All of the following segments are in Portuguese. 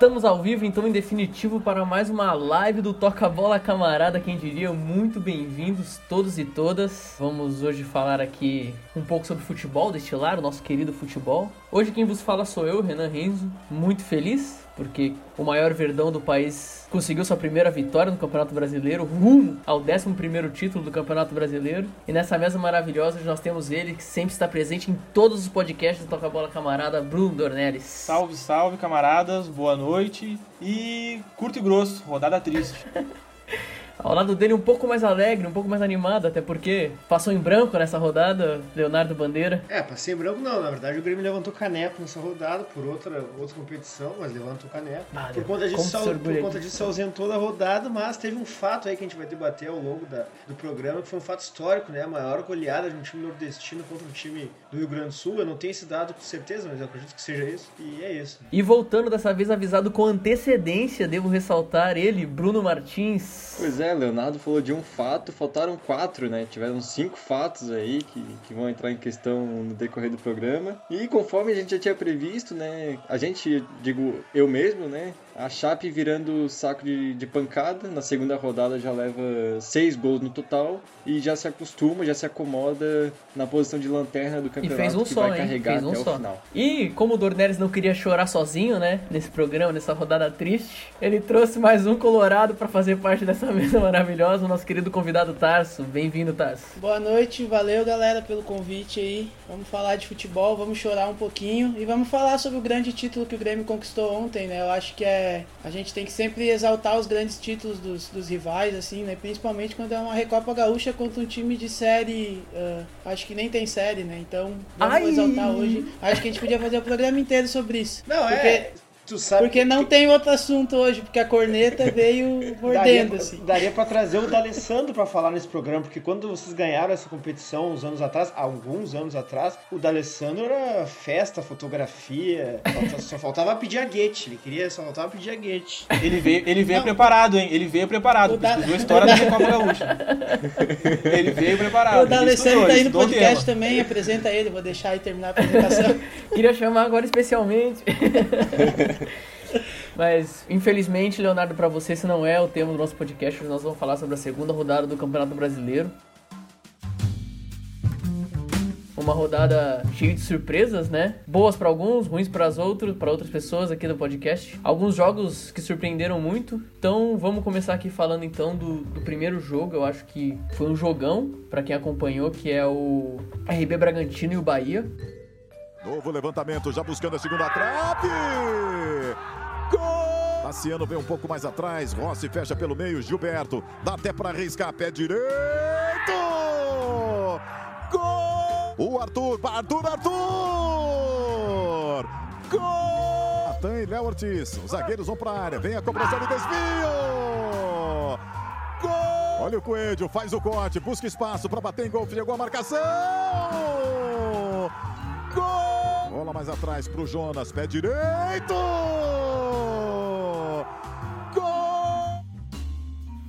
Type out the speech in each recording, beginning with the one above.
Estamos ao vivo, então, em definitivo, para mais uma live do Toca Bola Camarada, quem diria. Muito bem-vindos todos e todas. Vamos hoje falar aqui um pouco sobre futebol, destilar o nosso querido futebol. Hoje quem vos fala sou eu, Renan Renzo, muito feliz porque o maior verdão do país conseguiu sua primeira vitória no Campeonato Brasileiro, rumo ao 11 título do Campeonato Brasileiro. E nessa mesa maravilhosa nós temos ele, que sempre está presente em todos os podcasts do Toca Bola Camarada, Bruno Dornelles. Salve, salve, camaradas, boa noite. E curto e grosso, rodada triste. Ao lado dele um pouco mais alegre, um pouco mais animado, até porque passou em branco nessa rodada, Leonardo Bandeira. É, passei em branco não, na verdade o Grêmio levantou caneco nessa rodada por outra, outra competição, mas levantou caneco. Ah, por conta disso, se por conta disso se ausentou da rodada, mas teve um fato aí que a gente vai debater ao longo da, do programa, que foi um fato histórico, né? A maior goleada de um time nordestino contra um time do Rio Grande do Sul. Eu não tenho esse dado com certeza, mas eu acredito que seja isso. E é isso. E voltando dessa vez avisado com antecedência, devo ressaltar ele, Bruno Martins. Pois é, Leonardo falou de um fato, faltaram quatro, né? Tiveram cinco fatos aí que, que vão entrar em questão no decorrer do programa. E conforme a gente já tinha previsto, né? A gente, digo, eu mesmo, né? A Chape virando saco de, de pancada. Na segunda rodada já leva seis gols no total. E já se acostuma, já se acomoda na posição de lanterna do campeonato. E fez um que só, vai hein? carregar Fez um até só. o final. E como o Dornelles não queria chorar sozinho, né? Nesse programa, nessa rodada triste, ele trouxe mais um Colorado para fazer parte dessa mesa maravilhosa. O nosso querido convidado Tarso. Bem-vindo, Tarso. Boa noite, valeu galera pelo convite aí. Vamos falar de futebol, vamos chorar um pouquinho e vamos falar sobre o grande título que o Grêmio conquistou ontem, né? Eu acho que é. A gente tem que sempre exaltar os grandes títulos dos, dos rivais, assim, né? Principalmente quando é uma Recopa Gaúcha contra um time de série. ah, acho que nem tem série, né? Então vamos Ai! exaltar hoje. Acho que a gente podia fazer o programa inteiro sobre isso. Não, porque, é. Tu sabe Porque não tem outro assunto hoje, porque a corneta veio Daria, mordendo, assim. daria pra trazer o D'Alessandro pra falar nesse programa, porque quando vocês ganharam essa competição uns anos atrás, alguns anos atrás, o D'Alessandro era festa, fotografia, só faltava pedir a guete, ele queria, só faltava pedir a guete. Ele veio, ele veio Não. preparado, hein? Ele veio preparado. Pesquisou a história da Recopa Gaúcha. Ele veio preparado. O D'Alessandro tá aí no podcast tema. também, apresenta ele, vou deixar aí terminar a apresentação. Queria chamar agora especialmente. Mas, infelizmente, Leonardo, para você, esse não é o tema do nosso podcast. Nós vamos falar sobre a segunda rodada do Campeonato Brasileiro. Uma rodada cheia de surpresas, né? Boas para alguns, ruins para outros, para outras pessoas aqui do podcast. Alguns jogos que surpreenderam muito. Então, vamos começar aqui falando então do, do primeiro jogo. Eu acho que foi um jogão para quem acompanhou, que é o RB Bragantino e o Bahia. Novo levantamento, já buscando a segunda trave. Gol! Tassiano vem um pouco mais atrás. Rossi fecha pelo meio. Gilberto dá até para arriscar. Pé direito. Gol! O Arthur, Arthur, Arthur! Gol! Natan e Léo Ortiz. Os zagueiros vão para a área. Vem a cobrança de desvio. Gol! Olha o Coelho, faz o corte, busca espaço para bater em gol. Chegou a marcação. Gol! Bola mais atrás pro Jonas, pé direito!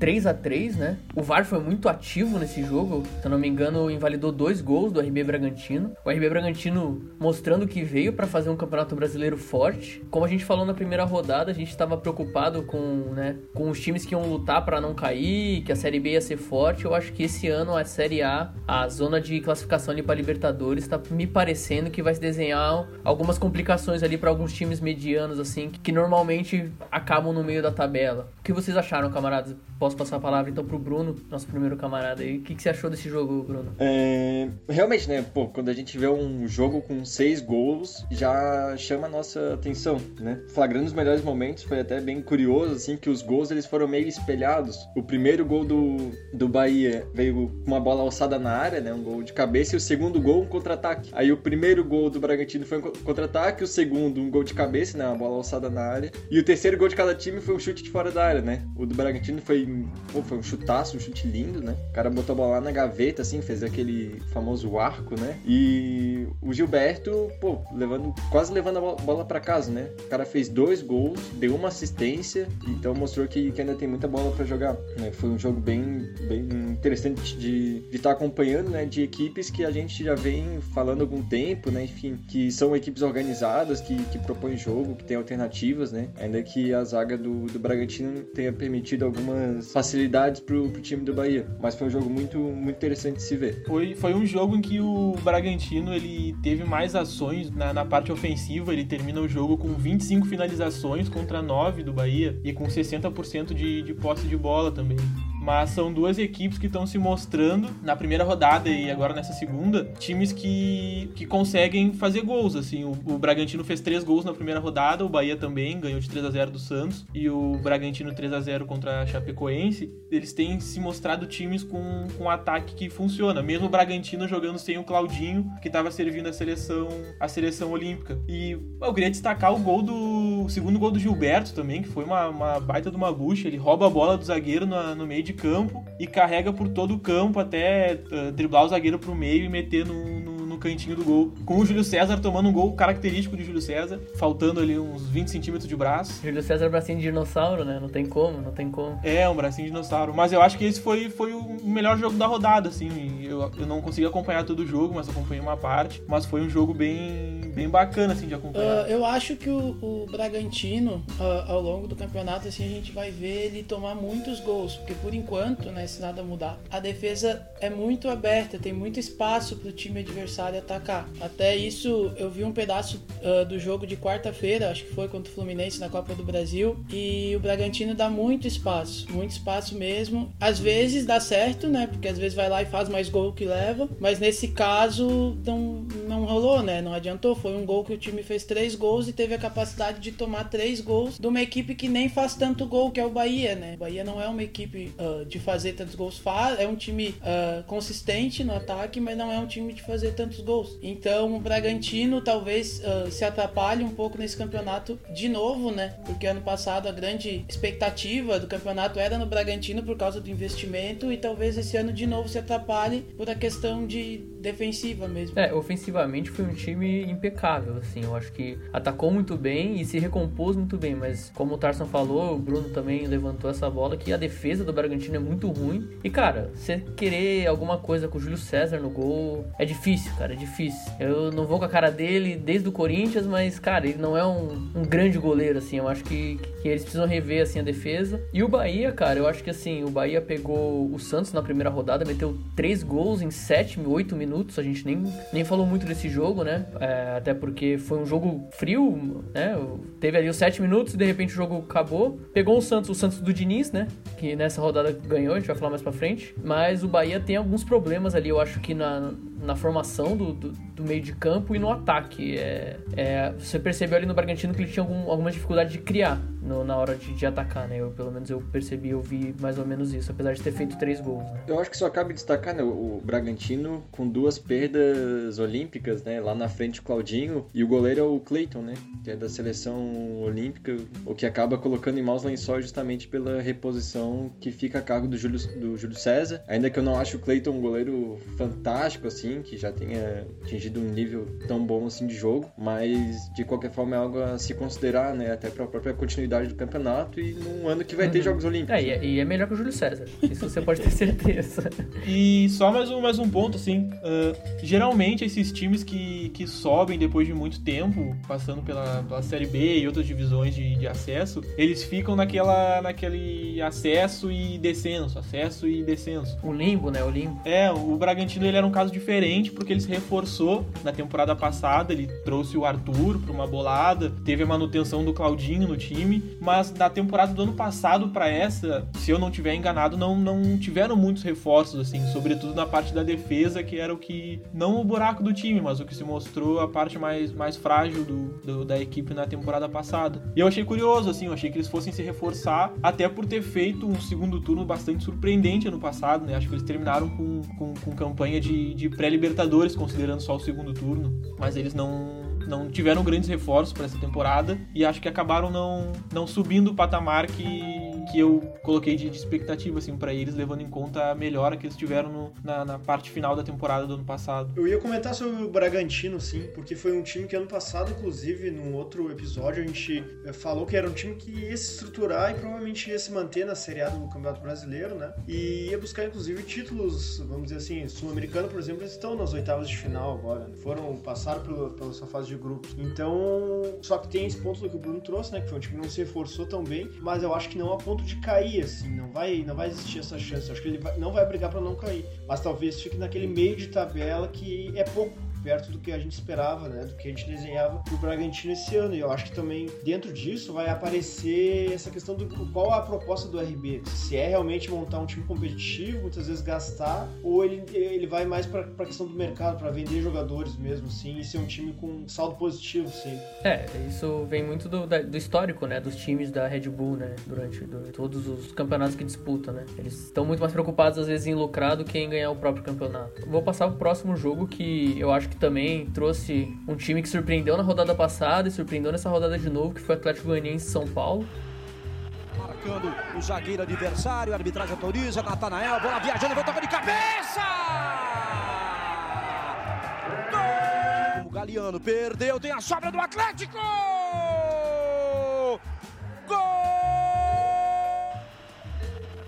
3 a 3 né? O VAR foi muito ativo nesse jogo. Se eu não me engano, invalidou dois gols do RB Bragantino. O RB Bragantino mostrando que veio para fazer um campeonato brasileiro forte. Como a gente falou na primeira rodada, a gente estava preocupado com, né, com os times que iam lutar para não cair, que a Série B ia ser forte. Eu acho que esse ano a Série A, a zona de classificação ali para Libertadores, está me parecendo que vai se desenhar algumas complicações ali para alguns times medianos assim, que normalmente acabam no meio da tabela. O que vocês acharam, camaradas? Posso passar a palavra então pro Bruno, nosso primeiro camarada aí. O que, que você achou desse jogo, Bruno? É, realmente, né? Pô, quando a gente vê um jogo com seis gols, já chama a nossa atenção, né? Flagrando os melhores momentos, foi até bem curioso, assim, que os gols eles foram meio espelhados. O primeiro gol do, do Bahia veio com uma bola alçada na área, né? Um gol de cabeça, e o segundo gol, um contra-ataque. Aí o primeiro gol do Bragantino foi um co- contra-ataque, o segundo, um gol de cabeça, né? Uma bola alçada na área. E o terceiro gol de cada time foi um chute de fora da área, né? O do Bragantino foi, pô, foi um chutaço, um chute lindo, né? O cara botou a bola lá na gaveta, assim, fez aquele famoso arco, né? E o Gilberto, pô, levando, quase levando a bola para casa, né? O cara fez dois gols, deu uma assistência, então mostrou que, que ainda tem muita bola para jogar. Né? Foi um jogo bem, bem interessante de estar tá acompanhando, né? De equipes que a gente já vem falando há algum tempo, né? Enfim, que são equipes organizadas, que, que propõem jogo, que tem alternativas, né? Ainda que a zaga do, do Bragantino tenha permitido algumas facilidades pro, pro time do Bahia. Mas foi um jogo muito, muito interessante de se ver. Foi, foi um jogo em que o Bragantino ele teve mais ações na, na parte ofensiva. Ele termina o jogo com 25 finalizações contra 9 do Bahia e com 60% de, de posse de bola também mas são duas equipes que estão se mostrando na primeira rodada e agora nessa segunda, times que, que conseguem fazer gols, assim, o, o Bragantino fez três gols na primeira rodada, o Bahia também ganhou de 3 a 0 do Santos. E o Bragantino 3 a 0 contra a Chapecoense, eles têm se mostrado times com, com um ataque que funciona, mesmo o Bragantino jogando sem o Claudinho, que estava servindo a seleção a seleção olímpica. E eu queria destacar o gol do o segundo gol do Gilberto também, que foi uma, uma baita de uma bucha, ele rouba a bola do zagueiro no, no meio de de campo e carrega por todo o campo até uh, driblar o zagueiro pro meio e meter no, no cantinho do gol, com o Júlio César tomando um gol característico de Júlio César, faltando ali uns 20 centímetros de braço. Júlio César é bracinho de dinossauro, né? Não tem como, não tem como. É, um bracinho de dinossauro. Mas eu acho que esse foi, foi o melhor jogo da rodada, assim. Eu, eu não consegui acompanhar todo o jogo, mas acompanhei uma parte. Mas foi um jogo bem, bem bacana, assim, de acompanhar. Uh, eu acho que o, o Bragantino, uh, ao longo do campeonato, assim, a gente vai ver ele tomar muitos gols. Porque por enquanto, né, se nada mudar, a defesa é muito aberta, tem muito espaço para o time adversário atacar. Até isso, eu vi um pedaço uh, do jogo de quarta-feira, acho que foi contra o Fluminense na Copa do Brasil, e o Bragantino dá muito espaço, muito espaço mesmo. Às vezes dá certo, né? Porque às vezes vai lá e faz mais gol que leva, mas nesse caso não, não rolou, né? Não adiantou. Foi um gol que o time fez três gols e teve a capacidade de tomar três gols de uma equipe que nem faz tanto gol, que é o Bahia, né? O Bahia não é uma equipe uh, de fazer tantos gols, faz, é um time uh, consistente no ataque, mas não é um time de fazer tantos gols. Então o Bragantino talvez uh, se atrapalhe um pouco nesse campeonato de novo, né? Porque ano passado a grande expectativa do campeonato era no Bragantino por causa do investimento e talvez esse ano de novo se atrapalhe por a questão de defensiva mesmo. É, ofensivamente foi um time impecável, assim. Eu acho que atacou muito bem e se recompôs muito bem, mas como o Tarson falou, o Bruno também levantou essa bola que a defesa do Bragantino é muito ruim. E cara, você querer alguma coisa com o Júlio César no gol é difícil, cara, é difícil. Eu não vou com a cara dele desde o Corinthians, mas cara, ele não é um, um grande goleiro, assim. Eu acho que, que eles precisam rever assim a defesa. E o Bahia, cara, eu acho que assim, o Bahia pegou o Santos na primeira rodada, meteu três gols em 7, 8 minutos minutos. A gente nem, nem falou muito desse jogo, né? É, até porque foi um jogo frio, né? Teve ali os 7 minutos e de repente o jogo acabou. Pegou o Santos, o Santos do Diniz, né? Que nessa rodada ganhou, a gente vai falar mais pra frente. Mas o Bahia tem alguns problemas ali, eu acho que na, na formação do, do, do, meio de campo e no ataque. É, é, você percebeu ali no Bragantino que ele tinha algum, alguma dificuldade de criar no, na hora de, de, atacar, né? Eu, pelo menos eu percebi, eu vi mais ou menos isso, apesar de ter feito três gols. Né? Eu acho que só cabe destacar né, o Bragantino com duas perdas olímpicas, né? Lá na frente o Claudinho e o goleiro é o Cleiton, né? Que é da seleção olímpica, o que acaba colocando em maus lençóis justamente pela reposição que fica a cargo do Júlio, do Júlio César. Ainda que eu não acho o Cleiton um goleiro fantástico, assim, que já tenha atingido um nível tão bom assim de jogo, mas de qualquer forma é algo a se considerar, né? Até para a própria continuidade do campeonato e num ano que vai ter uhum. Jogos Olímpicos. É, e, é, e é melhor que o Júlio César. Isso você pode ter certeza. e só mais um, mais um ponto, assim. Uh, geralmente esses times que, que sobem depois de muito tempo, passando pela, pela Série B e outras divisões de, de acesso, eles ficam naquela, naquele acesso e descenso, acesso e descenso. O limbo, né? O limbo. É, o Bragantino ele era um caso diferente porque ele se reforçou na temporada passada, ele trouxe o Arthur para uma bolada, teve a manutenção do Claudinho no time, mas na temporada do ano passado para essa, se eu não tiver enganado, não, não tiveram muitos reforços, assim, sobretudo na parte da defesa, que era o que, não o buraco do time, mas o que se mostrou a parte mais, mais frágil do, do da equipe na temporada passada. E eu achei curioso, assim, eu achei que eles fossem se reforçar, até por ter feito um segundo turno bastante surpreendente ano passado, né? Acho que eles terminaram com, com, com campanha de, de pré-Libertadores, considerando só o segundo turno, mas eles não não tiveram grandes reforços para essa temporada e acho que acabaram não, não subindo o patamar que, que eu coloquei de, de expectativa, assim, para eles, levando em conta a melhora que eles tiveram no, na, na, parte final da temporada do ano passado. Eu ia comentar sobre o Bragantino, sim, porque foi um time que ano passado, inclusive, num outro episódio, a gente eh, falou que era um time que ia se estruturar e provavelmente ia se manter na Série A do Campeonato Brasileiro, né? E ia buscar, inclusive, títulos, vamos dizer assim, sul-americano, por exemplo, eles estão nas oitavas de final agora. Foram, passaram pela, pela sua fase de grupos. Então, só que tem esse ponto do que o Bruno trouxe, né? Que foi um time que não se reforçou tão bem, mas eu acho que não a ponto de cair, assim, não vai, não vai existir essa chance. Eu acho que ele vai, não vai brigar para não cair, mas talvez fique naquele meio de tabela que é pouco perto do que a gente esperava, né? Do que a gente desenhava pro Bragantino esse ano. E eu acho que também dentro disso vai aparecer essa questão do qual a proposta do RB. Se é realmente montar um time competitivo, muitas vezes gastar, ou ele, ele vai mais para a questão do mercado, para vender jogadores mesmo, sim, e ser um time com saldo positivo, sim. É, isso vem muito do, do histórico, né? Dos times da Red Bull, né? Durante do, todos os campeonatos que disputam, né? Eles estão muito mais preocupados, às vezes, em lucrar do que em ganhar o próprio campeonato. Vou passar pro próximo jogo que eu acho que também trouxe um time que surpreendeu na rodada passada e surpreendeu nessa rodada de novo, que foi o Atlético Goianiense São Paulo. Marcando o zagueiro adversário, a arbitragem autoriza, Natanael, bola viajando, vai tocar de cabeça! Gol! O Galeano perdeu, tem a sobra do Atlético!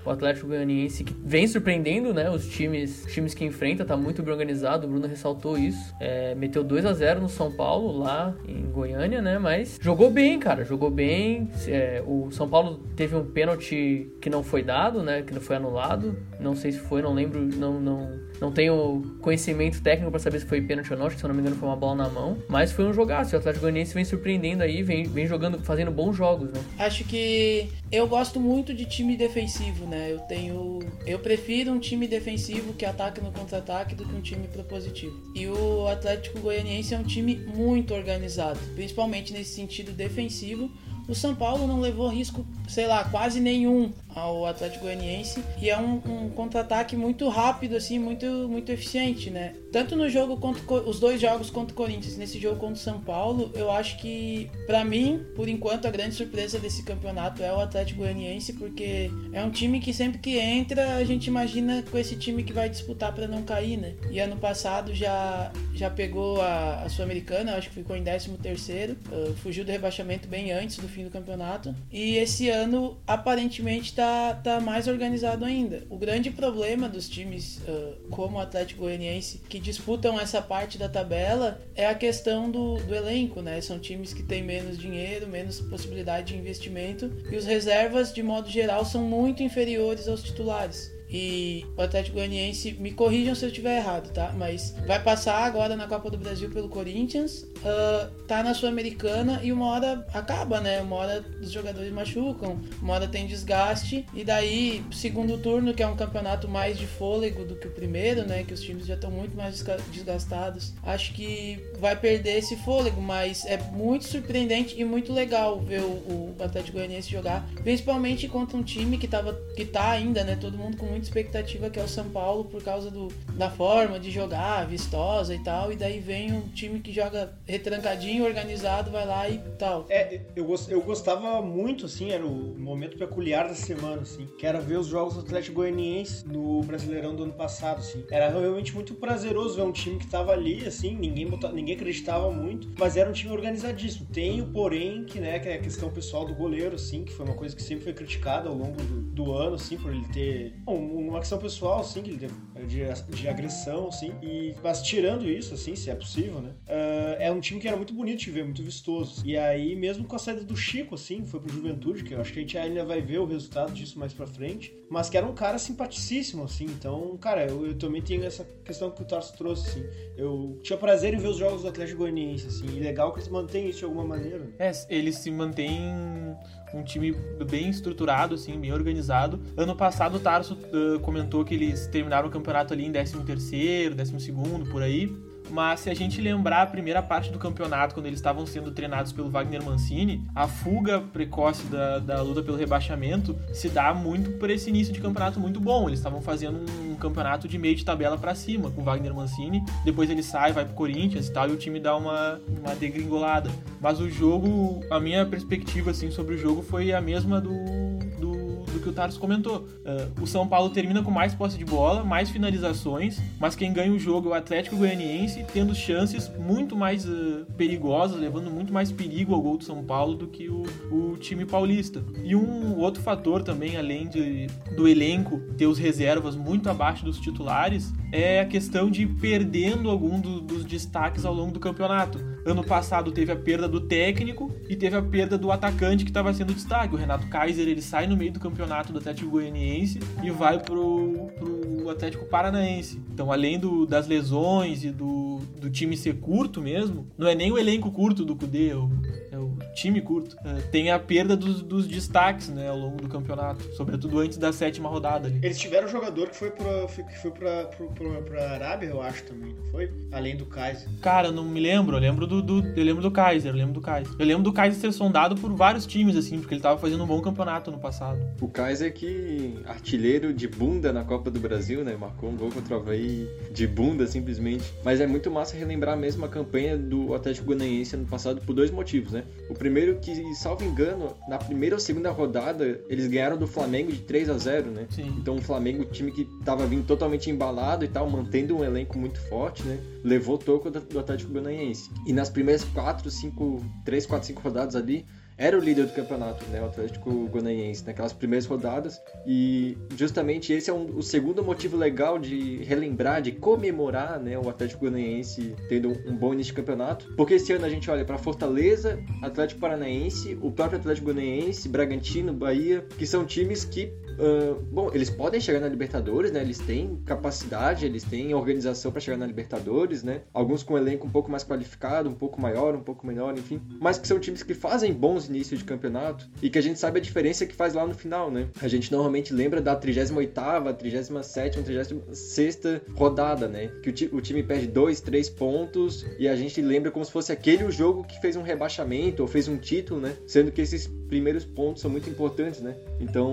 O Atlético Goianiense que vem surpreendendo, né? Os times, os times que enfrenta, tá muito bem organizado. O Bruno ressaltou isso. É, meteu 2 a 0 no São Paulo, lá em Goiânia, né? Mas jogou bem, cara. Jogou bem. É, o São Paulo teve um pênalti que não foi dado, né? Que não foi anulado. Não sei se foi, não lembro. Não, não, não tenho conhecimento técnico para saber se foi pênalti ou não. Acho que, se eu não me engano, foi uma bola na mão. Mas foi um jogaço. O Atlético Goianiense vem surpreendendo aí, vem, vem jogando, fazendo bons jogos, né? Acho que eu gosto muito de time defensivo, né? Eu tenho. Eu prefiro um time defensivo que ataca no contra-ataque do que um time propositivo. E o Atlético Goianiense é um time muito organizado, principalmente nesse sentido defensivo. O São Paulo não levou risco, sei lá, quase nenhum ao Atlético Goianiense e é um, um contra-ataque muito rápido assim, muito muito eficiente, né? Tanto no jogo contra os dois jogos contra o Corinthians, nesse jogo contra o São Paulo, eu acho que para mim, por enquanto a grande surpresa desse campeonato é o Atlético Goianiense, porque é um time que sempre que entra, a gente imagina com esse time que vai disputar para não cair, né? E ano passado já já pegou a, a Sul-Americana, acho que ficou em 13 terceiro, uh, fugiu do rebaixamento bem antes do fim do campeonato. E esse ano aparentemente está tá, tá mais organizado ainda. O grande problema dos times uh, como o Atlético Goianiense que disputam essa parte da tabela é a questão do, do elenco, né? São times que têm menos dinheiro, menos possibilidade de investimento e os reservas, de modo geral, são muito inferiores aos titulares. E o Atlético Goianiense, me corrijam se eu estiver errado, tá? Mas vai passar agora na Copa do Brasil pelo Corinthians, uh, tá na Sul-Americana e uma hora acaba, né? Uma hora os jogadores machucam, uma hora tem desgaste, e daí, segundo turno, que é um campeonato mais de fôlego do que o primeiro, né? Que os times já estão muito mais desgastados, acho que vai perder esse fôlego, mas é muito surpreendente e muito legal ver o, o Atlético Goianiense jogar, principalmente contra um time que, tava, que tá ainda, né? Todo mundo com muito muita expectativa que é o São Paulo por causa do, da forma de jogar, vistosa e tal. E daí vem um time que joga retrancadinho, organizado, vai lá e tal. É, eu, eu gostava muito, assim, era o momento peculiar da semana, assim, que era ver os jogos do Atlético Goianiense no Brasileirão do ano passado, assim. Era realmente muito prazeroso ver um time que tava ali, assim, ninguém, botava, ninguém acreditava muito, mas era um time organizadíssimo. Tem o porém, que, né, que é a questão pessoal do goleiro, assim, que foi uma coisa que sempre foi criticada ao longo do, do ano, assim, por ele ter bom, uma questão pessoal, assim, teve, de, de agressão, assim. E, mas tirando isso, assim, se é possível, né? Uh, é um time que era muito bonito de ver, muito vistoso. E aí, mesmo com a saída do Chico, assim, foi pro Juventude, que eu acho que a gente ainda vai ver o resultado disso mais pra frente. Mas que era um cara simpaticíssimo, assim. Então, cara, eu, eu também tenho essa questão que o Tarso trouxe, assim. Eu tinha prazer em ver os jogos do Atlético Goianiense, assim. E legal que eles mantêm isso de alguma maneira. É, eles se mantêm um time bem estruturado, assim, bem organizado. Ano passado o Tarso uh, comentou que eles terminaram o campeonato ali em 13 terceiro, 12 segundo, por aí mas se a gente lembrar a primeira parte do campeonato, quando eles estavam sendo treinados pelo Wagner Mancini, a fuga precoce da, da luta pelo rebaixamento se dá muito por esse início de campeonato muito bom. Eles estavam fazendo um campeonato de meio de tabela para cima com o Wagner Mancini, depois ele sai, vai pro Corinthians e tal, e o time dá uma, uma degringolada. Mas o jogo, a minha perspectiva assim sobre o jogo foi a mesma do, do que o Tarso comentou. Uh, o São Paulo termina com mais posse de bola, mais finalizações, mas quem ganha o jogo é o Atlético Goianiense, tendo chances muito mais uh, perigosas, levando muito mais perigo ao gol do São Paulo do que o, o time paulista. E um outro fator também, além de, do elenco ter os reservas muito abaixo dos titulares, é a questão de perdendo algum do, dos destaques ao longo do campeonato. Ano passado teve a perda do técnico e teve a perda do atacante que estava sendo destaque. O Renato Kaiser ele sai no meio do campeonato do Atlético Goianiense e vai pro, pro Atlético Paranaense. Então, além do, das lesões e do, do time ser curto mesmo, não é nem o elenco curto do Cudê, é o, é o time curto. É, tem a perda dos, dos, destaques né, ao longo do campeonato, sobretudo antes da sétima rodada. Ali. Eles tiveram um jogador que foi pra, que foi pra, pra, pra, pra Arábia, eu acho também, não foi? Além do Kaiser. Cara, não me lembro. Eu lembro do, do, eu lembro do Kaiser, eu lembro do Kaiser. Eu lembro do Kaiser ser sondado por vários times, assim, porque ele tava fazendo um bom campeonato no passado. O Kaiser que artilheiro de bunda na Copa do Brasil, né? Marcou um gol contra o Havaí de bunda, simplesmente. Mas é muito massa relembrar mesmo a campanha do Atlético Goianiense ano passado por dois motivos, né? O primeiro que, salvo engano, na primeira ou segunda rodada, eles ganharam do Flamengo de 3 a 0 né? Sim. Então o Flamengo, time que tava vindo totalmente embalado e tal, mantendo um elenco muito forte, né? Levou toco do Atlético Goianiense. E nas primeiras 4, 5, 3, 4, 5 rodadas ali, era o líder do campeonato, né, o Atlético Goianiense, naquelas primeiras rodadas. E justamente esse é um, o segundo motivo legal de relembrar, de comemorar, né, o Atlético Goianiense tendo um bom início de campeonato. Porque esse ano a gente olha para Fortaleza, Atlético Paranaense, o próprio Atlético Goianiense, Bragantino, Bahia, que são times que Bom, eles podem chegar na Libertadores, né? Eles têm capacidade, eles têm organização para chegar na Libertadores, né? Alguns com um elenco um pouco mais qualificado, um pouco maior, um pouco menor, enfim. Mas que são times que fazem bons inícios de campeonato e que a gente sabe a diferença que faz lá no final, né? A gente normalmente lembra da 38ª, 37ª, 36ª rodada, né? Que o, ti o time perde dois, três pontos e a gente lembra como se fosse aquele o jogo que fez um rebaixamento ou fez um título, né? Sendo que esses primeiros pontos são muito importantes, né? Então,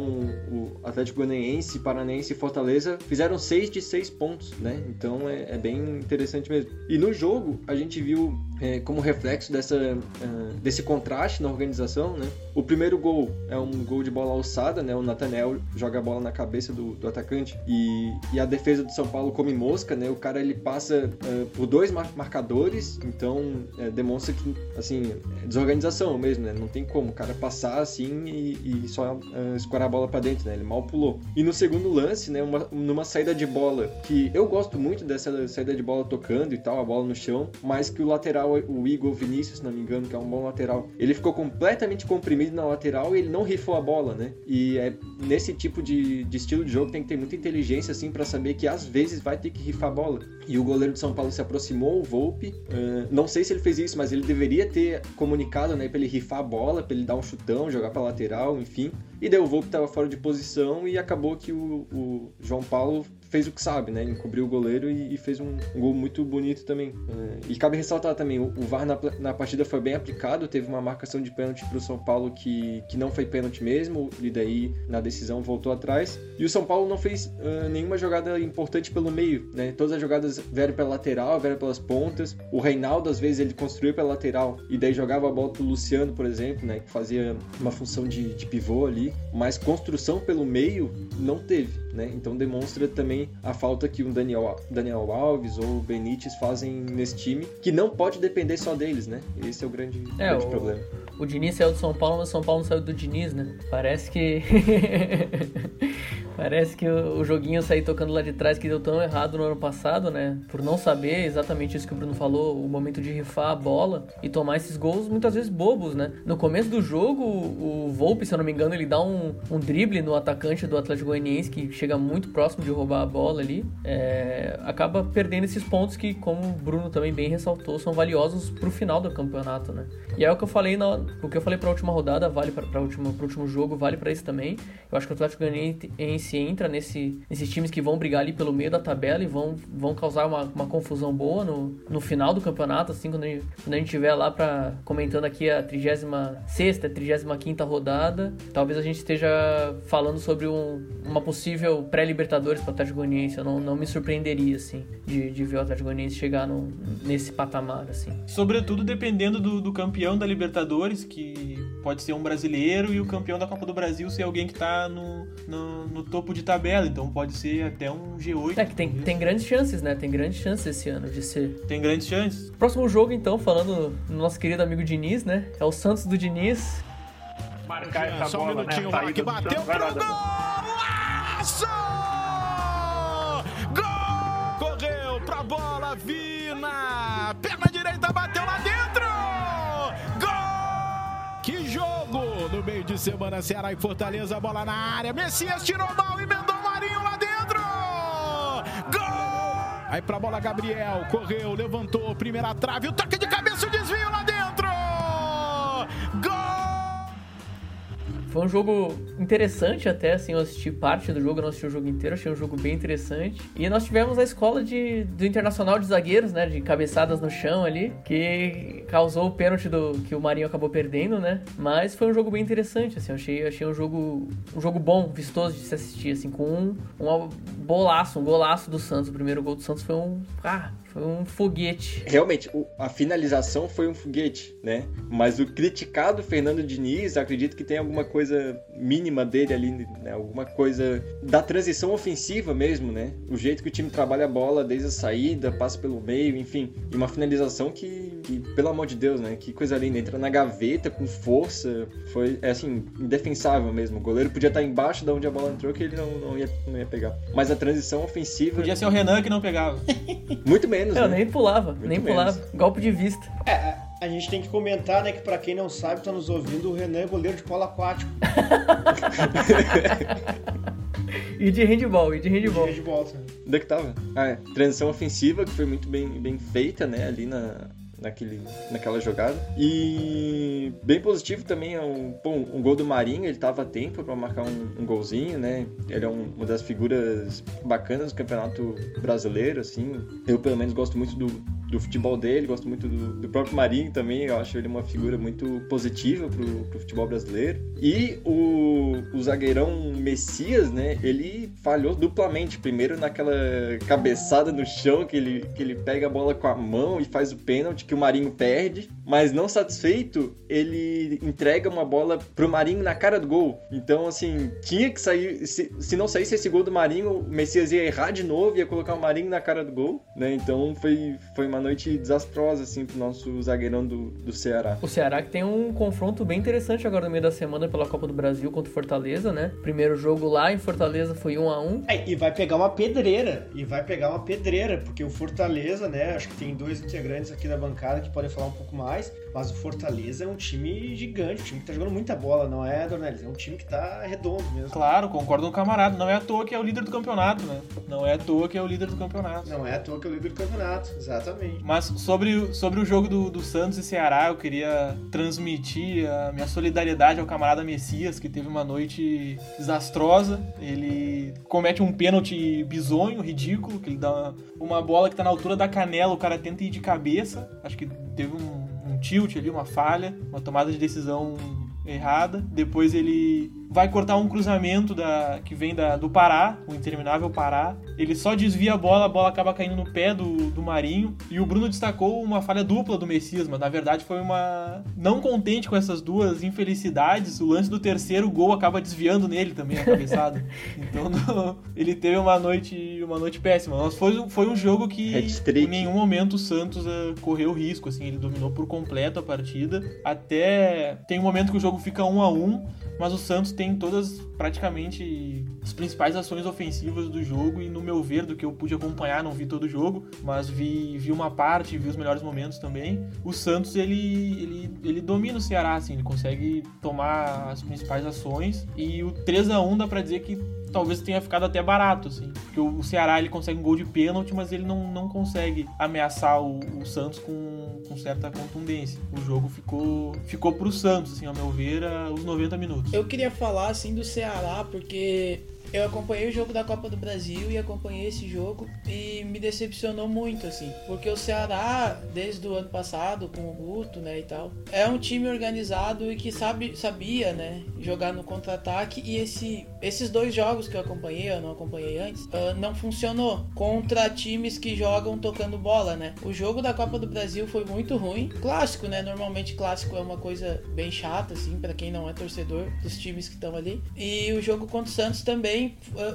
o Atlético Goianiense, Paranense e Fortaleza fizeram 6 de 6 pontos, né? Então é, é, bem interessante mesmo. E no jogo, a gente viu é, como reflexo dessa, uh, desse contraste na organização, né? O primeiro gol é um gol de bola alçada, né? O Nathaniel joga a bola na cabeça do, do atacante e, e, a defesa do São Paulo come mosca, né? O cara ele passa uh, por dois mar marcadores, então uh, demonstra que, assim, é desorganização mesmo, né? Não tem como o cara passar assim e, e só uh, escorar a bola para dentro, né? Ele mal pulou. E no segundo lance, né? Uma, numa saída de bola que eu gosto muito dessa saída de bola tocando e tal, a bola no chão, mas que o lateral o Igor Vinícius, se não me engano, que é um bom lateral, ele ficou completamente comprimido na lateral e ele não rifou a bola, né? E é nesse tipo de, de estilo de jogo tem que ter muita inteligência, assim, para saber que às vezes vai ter que rifar a bola. E o goleiro de São Paulo se aproximou, o Volpe, uh, não sei se ele fez isso, mas ele deveria ter comunicado, né, pra ele rifar a bola, pra ele dar um chutão, jogar pra lateral, enfim. E daí o Volpe tava fora de posição e acabou que o, o João Paulo fez o que sabe, né? Ele encobriu o goleiro e, e fez um, um, gol muito bonito também. É, e cabe ressaltar também, o, o VAR na, na, partida foi bem aplicado, teve uma marcação de pênalti pro São Paulo que, que não foi pênalti mesmo, e daí na decisão voltou atrás. E o São Paulo não fez uh, nenhuma jogada importante pelo meio, né? Todas as jogadas vieram pela lateral, vieram pelas pontas. O Reinaldo, às vezes, ele construiu pela lateral e daí jogava a bola pro Luciano, por exemplo, né? Que fazia uma função de, de pivô ali. Mas construção pelo meio não teve, né? Então demonstra também a falta que o Daniel, Daniel Alves ou o Benítez fazem nesse time, que não pode depender só deles, né? Esse é o grande, é, grande o, problema. O Diniz saiu do São Paulo, mas o São Paulo não saiu do Diniz, né? Parece que. Parece que o joguinho sair tocando lá de trás que deu tão errado no ano passado, né? Por não saber exatamente isso que o Bruno falou, o momento de rifar a bola e tomar esses gols muitas vezes bobos, né? No começo do jogo, o Volpe, se eu não me engano, ele dá um, um drible no atacante do Atlético Goianiense que chega muito próximo de roubar a bola ali. É, acaba perdendo esses pontos que, como o Bruno também bem ressaltou, são valiosos pro final do campeonato, né? E é o que eu falei na, o que eu falei pra última rodada, vale para o último jogo, vale para esse também. Eu acho que o Atlético Goianiense Jacuipense entra nesse, nesses times que vão brigar ali pelo meio da tabela e vão, vão causar uma, uma confusão boa no, no final do campeonato, assim, quando a gente, quando a gente tiver lá para comentando aqui a 36 35 rodada, talvez a gente esteja falando sobre um, uma possível pré-Libertadores para o Atlético Goianiense. Eu não, não me surpreenderia, assim, de, de ver o Atlético Goianiense chegar no, nesse patamar, assim. Sobretudo dependendo do, do campeão da Libertadores, que pode ser um brasileiro, e o campeão da Copa do Brasil ser alguém que está no, no, no, topo de tabela. Então pode ser até um G8. É que tem, tem grandes chances, né? Tem grandes chances esse ano de ser. Tem grandes chances. Próximo jogo, então, falando do nosso querido amigo Diniz, né? É o Santos do Diniz. Marcar essa Só bola, um minutinho, né? que bateu pro gol! Golaço! Gol! Correu pra bola, Vina! Perna direita, bateu lá dentro! Meio de semana, Ceará e Fortaleza, bola na área. Messias tirou mal, emendou Marinho lá dentro! Gol! Aí pra bola, Gabriel, correu, levantou, primeira trave, o toque de cabeça, o desvio lá Foi um jogo interessante até, assim, eu assisti parte do jogo, não assisti o jogo inteiro, achei um jogo bem interessante. E nós tivemos a escola de, do Internacional de Zagueiros, né, de cabeçadas no chão ali, que causou o pênalti do, que o Marinho acabou perdendo, né. Mas foi um jogo bem interessante, assim, eu achei, achei um jogo um jogo bom, vistoso de se assistir, assim, com um, um bolaço, um golaço do Santos. O primeiro gol do Santos foi um... Ah, foi um foguete. Realmente, a finalização foi um foguete, né? Mas o criticado Fernando Diniz, acredito que tem alguma coisa mínima dele ali, né? Alguma coisa da transição ofensiva mesmo, né? O jeito que o time trabalha a bola desde a saída, passa pelo meio, enfim. E uma finalização que, que pelo amor de Deus, né? Que coisa linda. Entra na gaveta com força. Foi, é assim, indefensável mesmo. O goleiro podia estar embaixo de onde a bola entrou que ele não, não, ia, não ia pegar. Mas a transição ofensiva... Podia ser o Renan que não pegava. Muito bem menos. Eu né? nem pulava, Muito nem menos. pulava. Golpe de vista. É, a gente tem que comentar, né, que pra quem não sabe, tá nos ouvindo, o Renan é goleiro de polo aquático. e de handball, e de handball. E de handball, Onde é que tava? Ah, é. Transição ofensiva, que foi muito bem, bem feita, né, ali na, naquele, naquela jogada. E bem positivo também é um, bom, um gol do Marinho, ele tava a tempo para marcar um, um, golzinho, né? Ele é um, uma das figuras bacanas do campeonato brasileiro, assim. Eu pelo menos gosto muito do, do futebol dele, gosto muito do, do, próprio Marinho também, eu acho ele uma figura muito positiva pro, pro futebol brasileiro. E o, o zagueirão Messias, né, ele falhou duplamente. Primeiro naquela cabeçada no chão, que ele, que ele pega a bola com a mão e faz o pênalti, que o Marinho perde. Mas não satisfeito, ele entrega uma bola pro Marinho na cara do gol. Então, assim, tinha que sair. Se, se não saísse esse gol do Marinho, o Messias ia errar de novo, ia colocar o Marinho na cara do gol, né? Então foi, foi uma noite desastrosa, assim, pro nosso zagueirão do, do Ceará. O Ceará que tem um confronto bem interessante agora no meio da semana pela Copa do Brasil contra o Fortaleza, né? Primeiro jogo lá em Fortaleza foi 1 a 1 é, E vai pegar uma pedreira. E vai pegar uma pedreira, porque o Fortaleza, né? Acho que tem dois integrantes aqui da bancada que podem falar um pouco mais. Mas o Fortaleza é um time gigante, um time que tá jogando muita bola, não é, Dornelis? É um time que tá redondo mesmo. Claro, concordo com o camarada. Não é à toa que é o líder do campeonato, né? Não é à toa que é o líder do campeonato. Não é à toa que é o líder do campeonato, exatamente. Mas sobre, sobre o jogo do, do Santos e Ceará, eu queria transmitir a minha solidariedade ao camarada Messias, que teve uma noite desastrosa. Ele comete um pênalti bizonho, ridículo, que ele dá uma, uma bola que tá na altura da canela, o cara tenta ir de cabeça. Acho que teve um, um tilt ali, uma falha, uma tomada de decisão errada. Depois ele vai cortar um cruzamento da, que vem da, do Pará, o interminável Pará. Ele só desvia a bola, a bola acaba caindo no pé do, do Marinho. E o Bruno destacou uma falha dupla do Messias, mas na verdade foi uma. Não contente com essas duas infelicidades, o lance do terceiro gol acaba desviando nele também a cabeçada. então no... ele teve uma noite, uma noite péssima. Mas foi, foi um jogo que em nenhum momento o Santos uh, correu risco, assim, ele dominou por completo a partida. Até tem um momento que o jogo fica um a um mas o Santos tem todas praticamente as principais ações ofensivas do jogo e no meu ver do que eu pude acompanhar, não vi todo o jogo, mas vi, vi uma parte, vi os melhores momentos também. O Santos ele, ele, ele domina o Ceará assim, ele consegue tomar as principais ações e o 3 a 1 dá para dizer que talvez tenha ficado até barato, assim. Porque o Ceará ele consegue um gol de pênalti, mas ele não, não consegue ameaçar o, o Santos com, com certa contundência. O jogo ficou, ficou pro Santos, assim, ao meu ver, os 90 minutos. Eu queria falar, assim, do Ceará, porque eu acompanhei o jogo da Copa do Brasil e acompanhei esse jogo e me decepcionou muito, assim. Porque o Ceará, desde o ano passado, com o Guto, né, e tal, é um time organizado e que sabe, sabia, né, jogar no contra-ataque e esse, esses dois jogos que eu acompanhei, eu não acompanhei antes, uh, não funcionou contra times que jogam tocando bola, né. O jogo da Copa do Brasil foi muito ruim. Clássico, né, normalmente clássico é uma coisa bem chata, assim, para quem não é torcedor dos times que estão ali. E o jogo contra o Santos também,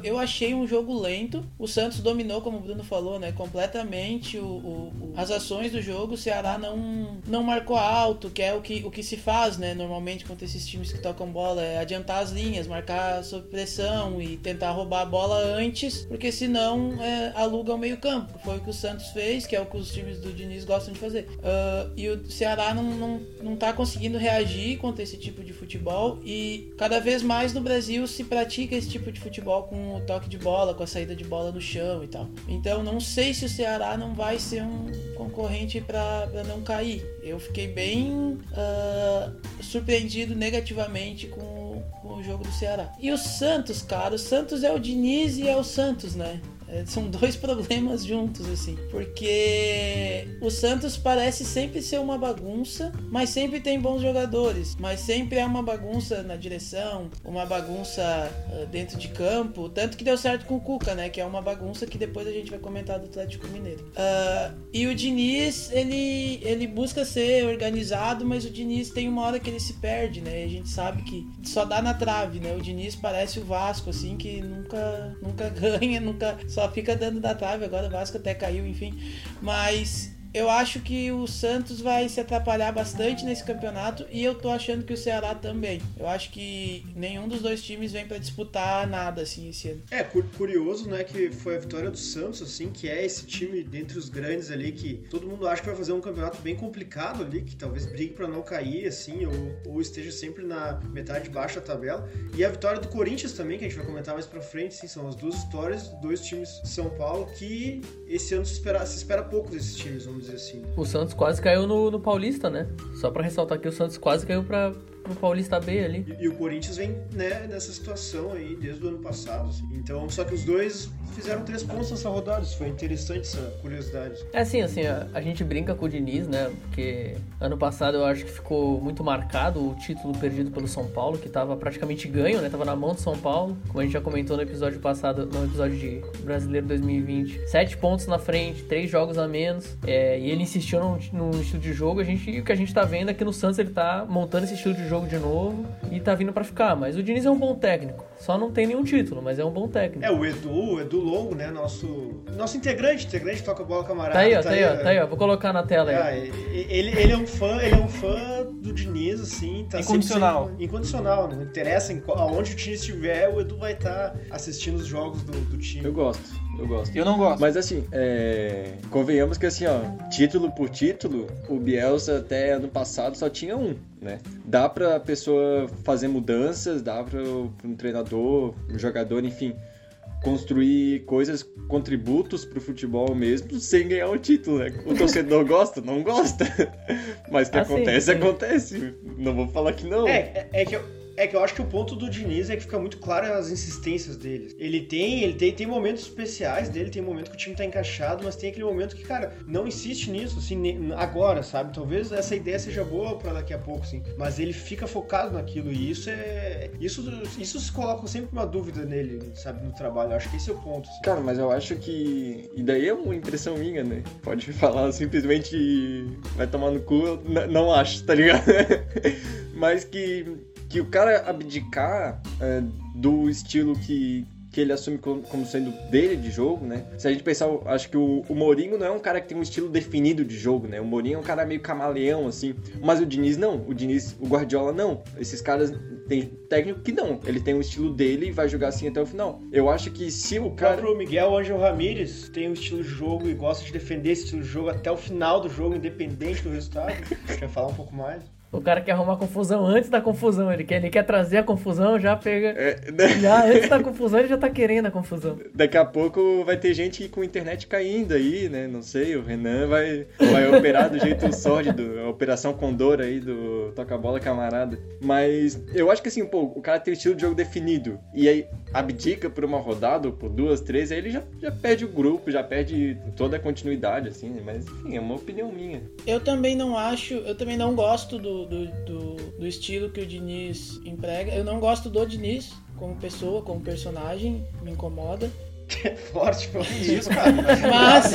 eu achei um jogo lento. O Santos dominou, como o Bruno falou, né, completamente o, o, as ações do jogo. O Ceará não, não marcou alto, que é o que, o que se faz, né, normalmente contra esses times que tocam bola, é adiantar as linhas, marcar sob pressão e tentar roubar a bola antes, porque senão é, aluga o meio campo. Foi o que o Santos fez, que é o que os times do Diniz gostam de fazer. Uh, e o Ceará não, não, não tá conseguindo reagir contra esse tipo de futebol e cada vez mais no Brasil se pratica esse tipo de futebol com o toque de bola, com a saída de bola no chão e tal. Então não sei se o Ceará não vai ser um concorrente para não cair. Eu fiquei bem uh, surpreendido negativamente com, com o jogo do Ceará. E o Santos, cara, o Santos é o Diniz e é o Santos, né? É, são dois problemas juntos, assim. Porque o Santos parece sempre ser uma bagunça, mas sempre tem bons jogadores. Mas sempre é uma bagunça na direção, uma bagunça uh, dentro de campo. Tanto que deu certo com o Cuca, né? Que é uma bagunça que depois a gente vai comentar do Atlético Mineiro. Uh, e o Diniz, ele, ele busca ser organizado, mas o Diniz tem uma hora que ele se perde, né? E a gente sabe que só dá na trave, né? O Diniz parece o Vasco, assim, que nunca, nunca ganha, nunca só fica dando da trave, agora o Vasco até caiu, enfim. Mas eu acho que o Santos vai se atrapalhar bastante nesse campeonato e eu tô achando que o Ceará também. Eu acho que nenhum dos dois times vem para disputar nada assim esse ano. É, curioso, né, que foi a vitória do Santos, assim, que é esse time dentre os grandes ali que todo mundo acha que vai fazer um campeonato bem complicado ali, que talvez brigue para não cair, assim, ou, ou esteja sempre na metade baixa da tabela. E a vitória do Corinthians também, que a gente vai comentar mais para frente, sim, são as duas histórias, dois times de São Paulo que esse ano se espera, se espera pouco desses times, vamos dizer assim. O Santos quase caiu no, no Paulista, né? Só para ressaltar que o Santos quase caiu para pro Paulista B ali. E, e, o Corinthians vem né, nessa situação aí desde o ano passado. Assim. Então, só que os dois fizeram três pontos nessa rodada. Isso foi interessante essa curiosidade. É assim, assim, a, a, gente brinca com o Diniz, né? Porque ano passado eu acho que ficou muito marcado o título perdido pelo São Paulo, que tava praticamente ganho, né? Tava na mão do São Paulo, como a gente já comentou no episódio passado, no episódio de Brasileiro 2020. Sete pontos na frente, três jogos a menos. É, e ele insistiu no, estilo de jogo. A gente, e o que a gente tá vendo é que no Santos ele tá montando esse estilo de jogo jogo de novo e tá vindo para ficar. Mas o Diniz é um bom técnico. Só não tem nenhum título, mas é um bom técnico. É, o Edu, o Edu Longo, né? Nosso, nosso integrante, integrante toca bola camarada. Tá aí, ó, tá, tá aí, ó, tá aí, ó. Vou colocar na tela aí. Ah, ele, ele é um fã, ele é um fã do Diniz, assim. Tá incondicional. Sempre, incondicional, né? Não interessa em, aonde o Diniz estiver, o Edu vai estar tá assistindo os jogos do, do time. Eu gosto. Eu gosto. Eu não gosto. Mas assim, é... convenhamos que assim, ó, título por título, o Bielsa até ano passado só tinha um, né? Dá pra pessoa fazer mudanças, dá pra um treinador, um jogador, enfim, construir coisas, contributos pro futebol mesmo, sem ganhar o título, né? O torcedor gosta? Não gosta. Mas que ah, acontece, sim, sim. acontece. Não vou falar que não. É, é, é que eu é que eu acho que o ponto do Diniz é que fica muito claro as insistências dele. Ele tem, ele tem, tem momentos especiais dele, tem momento que o time tá encaixado, mas tem aquele momento que, cara, não insiste nisso, assim, agora, sabe? Talvez essa ideia seja boa para daqui a pouco, assim. Mas ele fica focado naquilo e isso é. Isso, isso se coloca sempre uma dúvida nele, sabe, no trabalho. Eu acho que esse é o ponto. Assim. Cara, mas eu acho que. E daí é uma impressão minha, né? Pode falar simplesmente vai tomar no cu, não acho, tá ligado? mas que que o cara abdicar é, do estilo que, que ele assume como sendo dele de jogo, né? Se a gente pensar, acho que o, o Mourinho não é um cara que tem um estilo definido de jogo, né? O Mourinho é um cara meio camaleão, assim. Mas o Diniz não. O Diniz, o Guardiola não. Esses caras tem técnico que não. Ele tem o estilo dele e vai jogar assim até o final. Eu acho que se o cara. O próprio Miguel Angel Ramírez tem um estilo de jogo e gosta de defender esse estilo de jogo até o final do jogo, independente do resultado. Quer falar um pouco mais? O cara quer arrumar confusão antes da confusão. Ele quer, ele quer trazer a confusão, já pega. É, né? Já antes da confusão, ele já tá querendo a confusão. Daqui a pouco vai ter gente com internet caindo aí, né? Não sei, o Renan vai, vai operar do jeito sórdido, a Operação Condor aí do Toca Bola Camarada. Mas eu acho que assim, pô, o cara tem o estilo de jogo definido. E aí abdica por uma rodada ou por duas, três, aí ele já, já perde o grupo, já perde toda a continuidade, assim, né? Mas enfim, é uma opinião minha. Eu também não acho, eu também não gosto do, do, do, do estilo que o Diniz emprega. Eu não gosto do Diniz como pessoa, como personagem, me incomoda. É forte falando isso, cara. Mas.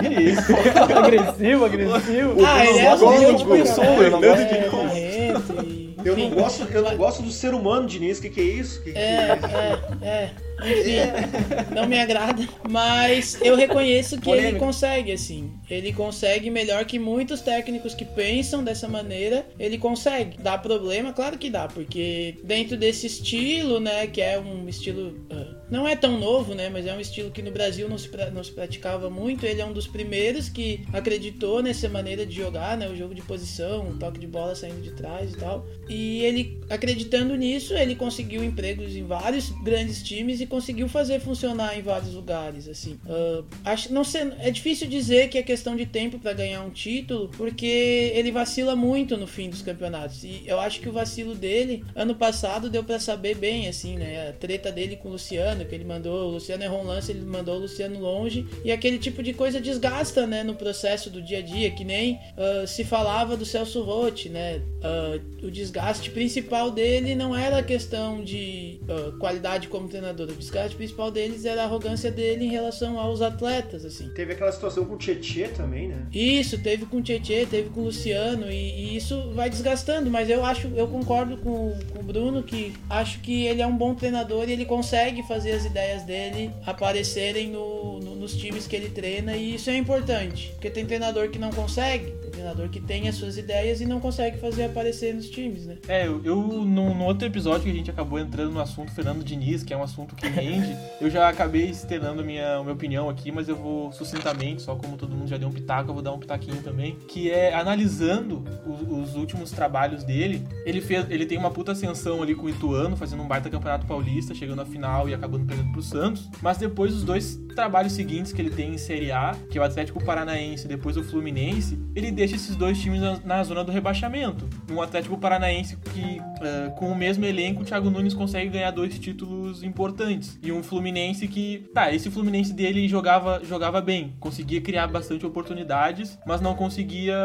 Que isso? agressivo, agressivo. ah, ele é gosto do tipo, pessoa, não é, gosto de Diniz. Eu não gosto, eu não gosto do ser humano, Diniz. O que, que é isso? Que, que- É, é, é. Enfim, não me agrada. Mas eu reconheço que ele consegue, assim. Ele consegue melhor que muitos técnicos que pensam dessa maneira. Ele consegue. Dá problema? Claro que dá, porque dentro desse estilo, né, que é um estilo. ah, não é tão novo, né, mas é um estilo que no Brasil não se, pra- não se praticava muito. Ele é um dos primeiros que acreditou nessa maneira de jogar, né, o jogo de posição, o toque de bola saindo de trás e tal. E ele, acreditando nisso, ele conseguiu empregos em vários grandes times e conseguiu fazer funcionar em vários lugares, assim. Ah, acho, não sei, é difícil dizer que é questão de tempo para ganhar um título, porque ele vacila muito no fim dos campeonatos. E eu acho que o vacilo dele, ano passado, deu para saber bem, assim, né? A treta dele com o Luciano, que ele mandou, o Luciano errou um lance, ele mandou o Luciano longe. E aquele tipo de coisa desgasta, né, no processo do dia a dia, que nem ah, se falava do Celso Rotti, né? Ah, o desgaste principal dele não era a questão de ah, qualidade como treinador, o desgaste principal deles era a arrogância dele em relação aos atletas, assim. Teve aquela situação com o Tietê também, né? Isso, teve com o Tietê, teve com o Luciano, e, e isso vai desgastando, mas eu acho, eu concordo com, com o Bruno que acho que ele é um bom treinador e ele consegue fazer as ideias dele aparecerem no, no- nos times que ele treina, e isso é importante, porque tem treinador que não consegue, treinador que tem as suas ideias e não consegue fazer aparecer nos times, né? É, eu, eu no, no outro episódio que a gente acabou entrando no assunto Fernando Diniz, que é um assunto que rende, eu já acabei externando a minha, a minha opinião aqui, mas eu vou sucintamente, só como todo mundo já deu um pitaco, eu vou dar um pitaquinho também, que é analisando os, os últimos trabalhos dele, ele fez, ele tem uma puta ascensão ali com o Ituano, fazendo um baita campeonato paulista, chegando à final e acabando perdendo pro Santos, mas depois os dois trabalhos seguintes que ele tem em Série A, que é o Atlético Paranaense e depois o Fluminense, ele deixa esses dois times na, na zona do rebaixamento. Um Atlético Paranaense que, eh, com o mesmo elenco, o Thiago Nunes consegue ganhar dois títulos importantes. E um Fluminense que, tá, esse Fluminense dele jogava, jogava bem, conseguia criar bastante oportunidades, mas não conseguia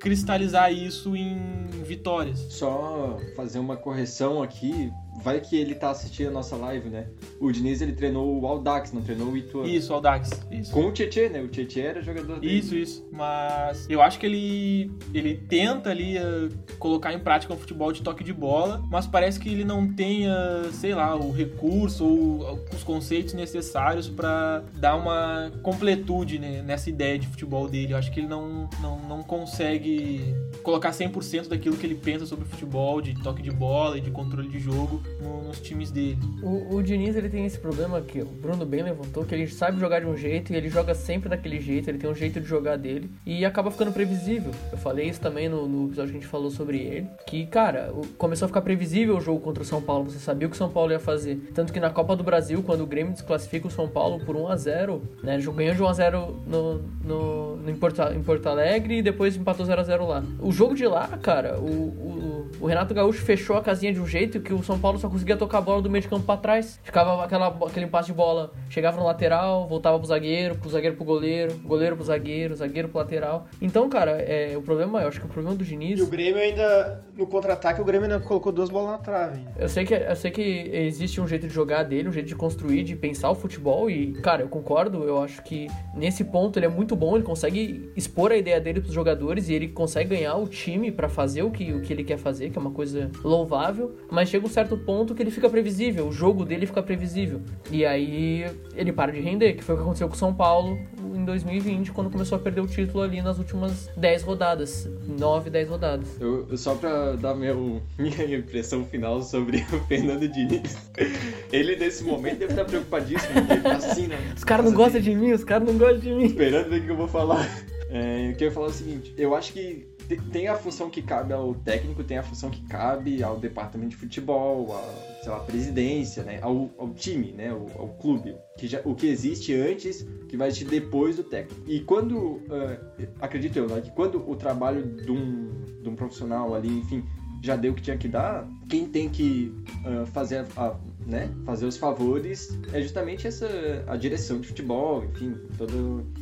cristalizar isso em vitórias. Só fazer uma correção aqui. Vai que ele tá assistindo a nossa live, né? O Diniz, ele treinou o Aldax, não treinou o Ituano. Isso, Aldax. Isso. Com o Tietê, né? O Tietê era jogador dele. Isso, isso. Mas eu acho que ele ele tenta ali eh, colocar em prática um futebol de toque de bola, mas parece que ele não tenha, sei lá, o recurso ou os conceitos necessários pra dar uma completude né, nessa ideia de futebol dele. Eu acho que ele não, não, não consegue colocar 100% daquilo que ele pensa sobre futebol, de toque de bola e de controle de jogo no- nos times dele. O, o Diniz ele tem esse problema que o Bruno bem levantou, que ele sabe jogar de um jeito e ele joga sempre daquele jeito, ele tem um jeito de jogar dele e acaba ficando previsível. Eu falei isso também no, no episódio que a gente falou sobre ele, que, cara, começou a ficar previsível o jogo contra o São Paulo, você sabia o que o São Paulo ia fazer. Tanto que na Copa do Brasil, quando o Grêmio desclassifica o São Paulo por 1 a 0 né, ganhou de 1 a 0 no, no, no em, Porto, em Porto Alegre e depois empatou 0 a 0 lá. O jogo de lá, cara, o, o, o Renato Gaúcho fechou a casinha de um jeito que o São Paulo só conseguia tocar a bola do meio de campo pra trás. Ficava aquela, aquele passe de bola, chegava no lateral, voltava pro zagueiro, pro zagueiro pro goleiro, goleiro pro zagueiro, zagueiro pro lateral. Então, cara, é, o problema, eu acho que o problema do Diniz. E o Grêmio ainda, no contra-ataque, o Grêmio ainda colocou duas bolas na trave. Eu sei, que, eu sei que existe um jeito de jogar dele, um jeito de construir, de pensar o futebol e, cara, eu concordo, eu acho que nesse ponto ele é muito bom, ele consegue expor a ideia dele pros jogadores e ele consegue ganhar o time pra fazer o que, o que ele quer fazer, que é uma coisa louvável, mas chega um certo ponto que ele fica previsível, o jogo dele fica previsível. E aí ele para de render, que foi o que aconteceu com o São Paulo em 2020, quando começou a perder o título ali nas últimas 10 rodadas, 9, 10 rodadas. Eu, eu- só pra dar meu, minha impressão final sobre o Fernando Diniz. Ele, nesse momento, deve estar preocupadíssimo. ele tá assim, né? Os caras não gostam de mim, os caras não gostam de mim. Esperando ver o que eu vou falar. É, eu queria falar o seguinte: eu acho que tem a função que cabe ao técnico, tem a função que cabe ao departamento de futebol, à, sei lá, presidência, né? Ao, ao time, né? Ao, ao clube. Que já, o que existe antes, que vai existir depois do técnico. E quando, ah, acredito eu, né? Que quando o trabalho de um, de um profissional ali, enfim, já deu o que tinha que dar, quem tem que ah, fazer a, a- né, fazer os favores é justamente essa a direção de futebol, enfim, toda,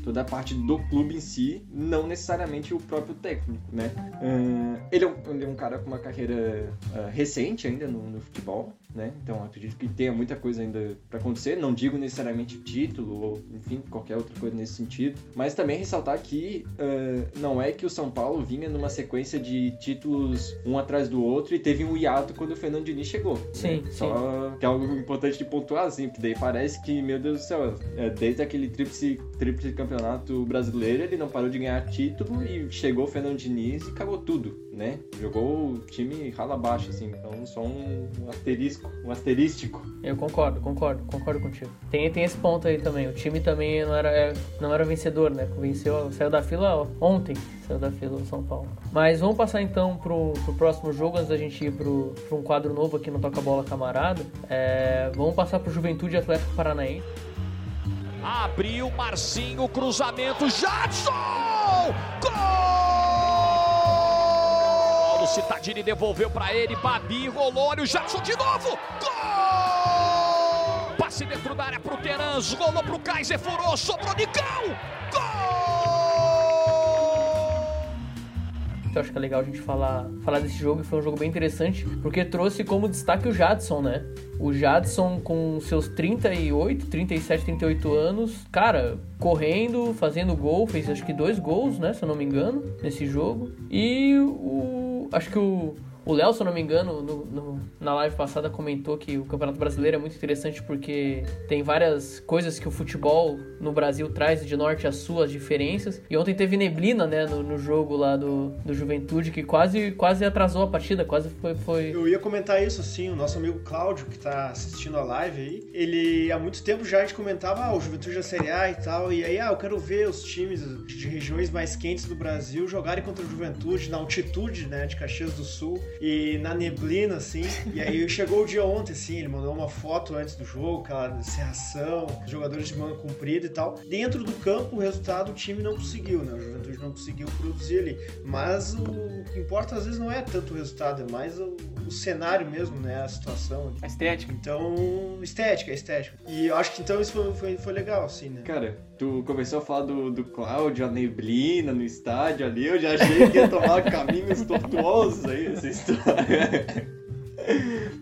toda a parte do clube em si, não necessariamente o próprio técnico, né. Uh, ele, é um, ele, é um, cara com uma carreira uh, recente ainda no, no, futebol, né, então acredito que tenha muita coisa ainda para acontecer, não digo necessariamente título ou, enfim, qualquer outra coisa nesse sentido, mas também ressaltar que uh, não é que o São Paulo vinha numa sequência de títulos um atrás do outro e teve um hiato quando o Fernando Diniz chegou. Né? Sim, né? Só que é algo importante de pontuar, assim, porque daí parece que, meu Deus do céu, é, desde aquele tríplice, tríplice campeonato brasileiro, ele não parou de ganhar título e chegou o Fernando Diniz e acabou tudo, né? Jogou o time rala abaixo, assim, então só um, um asterisco, um asterístico. Eu concordo, concordo, concordo contigo. Tem, tem esse ponto aí também, o time também não era, é, não era vencedor, né? Venceu, saiu da fila ontem, saiu da fila do São Paulo. Mas vamos passar então pro, pro próximo jogo, antes da gente ir pro, pro um quadro novo aqui no Toca Bola Camarada. É, vamos passar pro Juventude Atlético Paranaense. Abriu Marcinho, cruzamento, Jadson! Gol! Citadini devolveu para ele, Babi rolou, olha o Jadson de novo! Gol! Passe dentro da área pro Terans, rolou pro Kaiser, furou, sobrou Nicão! Eu acho que é legal a gente falar, falar desse jogo. Foi um jogo bem interessante, porque trouxe como destaque o Jadson, né? O Jadson com seus 38, 37, 38 anos, cara, correndo, fazendo gol, fez acho que dois gols, né? Se eu não me engano, nesse jogo. E o. Acho que o o Léo, se eu não me engano, no, no, na live passada comentou que o Campeonato Brasileiro é muito interessante porque tem várias coisas que o futebol no Brasil traz de norte a sul, as diferenças. E ontem teve neblina, né, no, no jogo lá do, do Juventude, que quase, quase atrasou a partida, quase foi, foi... Eu ia comentar isso, assim, o nosso amigo Cláudio, que tá assistindo a live aí, ele há muito tempo já a gente comentava, ah, o Juventude da Série A e tal, e aí, ah, eu quero ver os times de regiões mais quentes do Brasil jogarem contra o Juventude na altitude, né, de Caxias do Sul e na neblina, assim. E aí chegou o dia ontem, assim, ele mandou uma foto antes do jogo, aquela serração, jogadores de manga comprida e tal. Dentro do campo, o resultado o time não conseguiu, né? O Juventude não conseguiu produzir ali. Mas o que importa às vezes não é tanto o resultado, é mais o, o cenário mesmo, né? A situação. A estética. Então, estética, estética. E eu acho que então isso foi, foi, foi legal, assim, né? Cara, tu começou a falar do, do Cláudio, a neblina no estádio ali, eu já achei que ia tomar caminhos tortuosos aí essa história.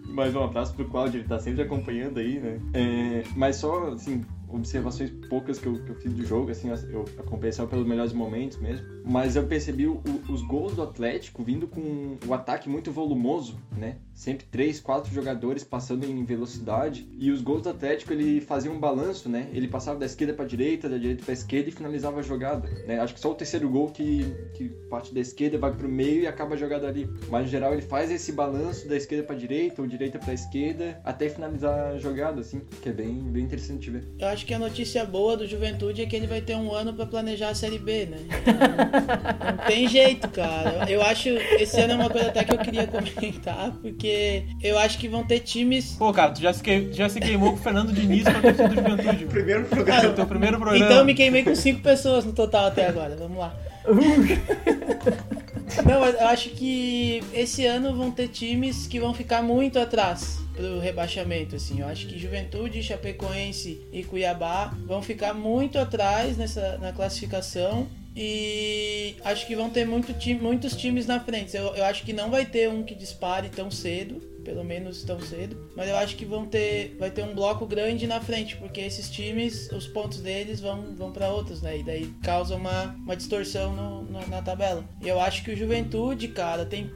Mas um abraço pro Cláudio, ele tá sempre acompanhando aí, né? É, mas só, assim, observações poucas que eu, que eu fiz do jogo, assim, eu acompanhei só pelos melhores momentos mesmo. Mas eu percebi o, os gols do Atlético vindo com o ataque muito volumoso, né? Sempre três, quatro jogadores passando em velocidade. E os gols do Atlético, ele fazia um balanço, né? Ele passava da esquerda para direita, da direita para esquerda e finalizava a jogada, né? Acho que só o terceiro gol que, que parte da esquerda vai pro meio e acaba a jogada ali. Mas, no geral, ele faz esse balanço da esquerda para direita ou direita para esquerda até finalizar a jogada, assim, que é bem, bem interessante ver. Eu acho que a notícia boa do Juventude é que ele vai ter um ano para planejar a Série B, né? Não, não tem jeito, cara. Eu acho esse ano é uma coisa até que eu queria comentar, porque eu acho que vão ter times. Pô, cara, tu já se, que... já se queimou com o Fernando Diniz pra torcida do Juventude. Primeiro programa. Ah, teu primeiro programa. Então eu me queimei com cinco pessoas no total até agora. Vamos lá. Não, eu acho que esse ano vão ter times que vão ficar muito atrás pro rebaixamento, assim. Eu acho que Juventude, Chapecoense e Cuiabá vão ficar muito atrás nessa na classificação e acho que vão ter muito muitos times na frente. Eu, eu acho que não vai ter um que dispare tão cedo pelo menos tão cedo. Mas eu acho que vão ter, vai ter um bloco grande na frente, porque esses times, os pontos deles vão, vão para outros, né? E daí causa uma, uma distorção no, no, na tabela. E eu acho que o Juventude, cara, tem.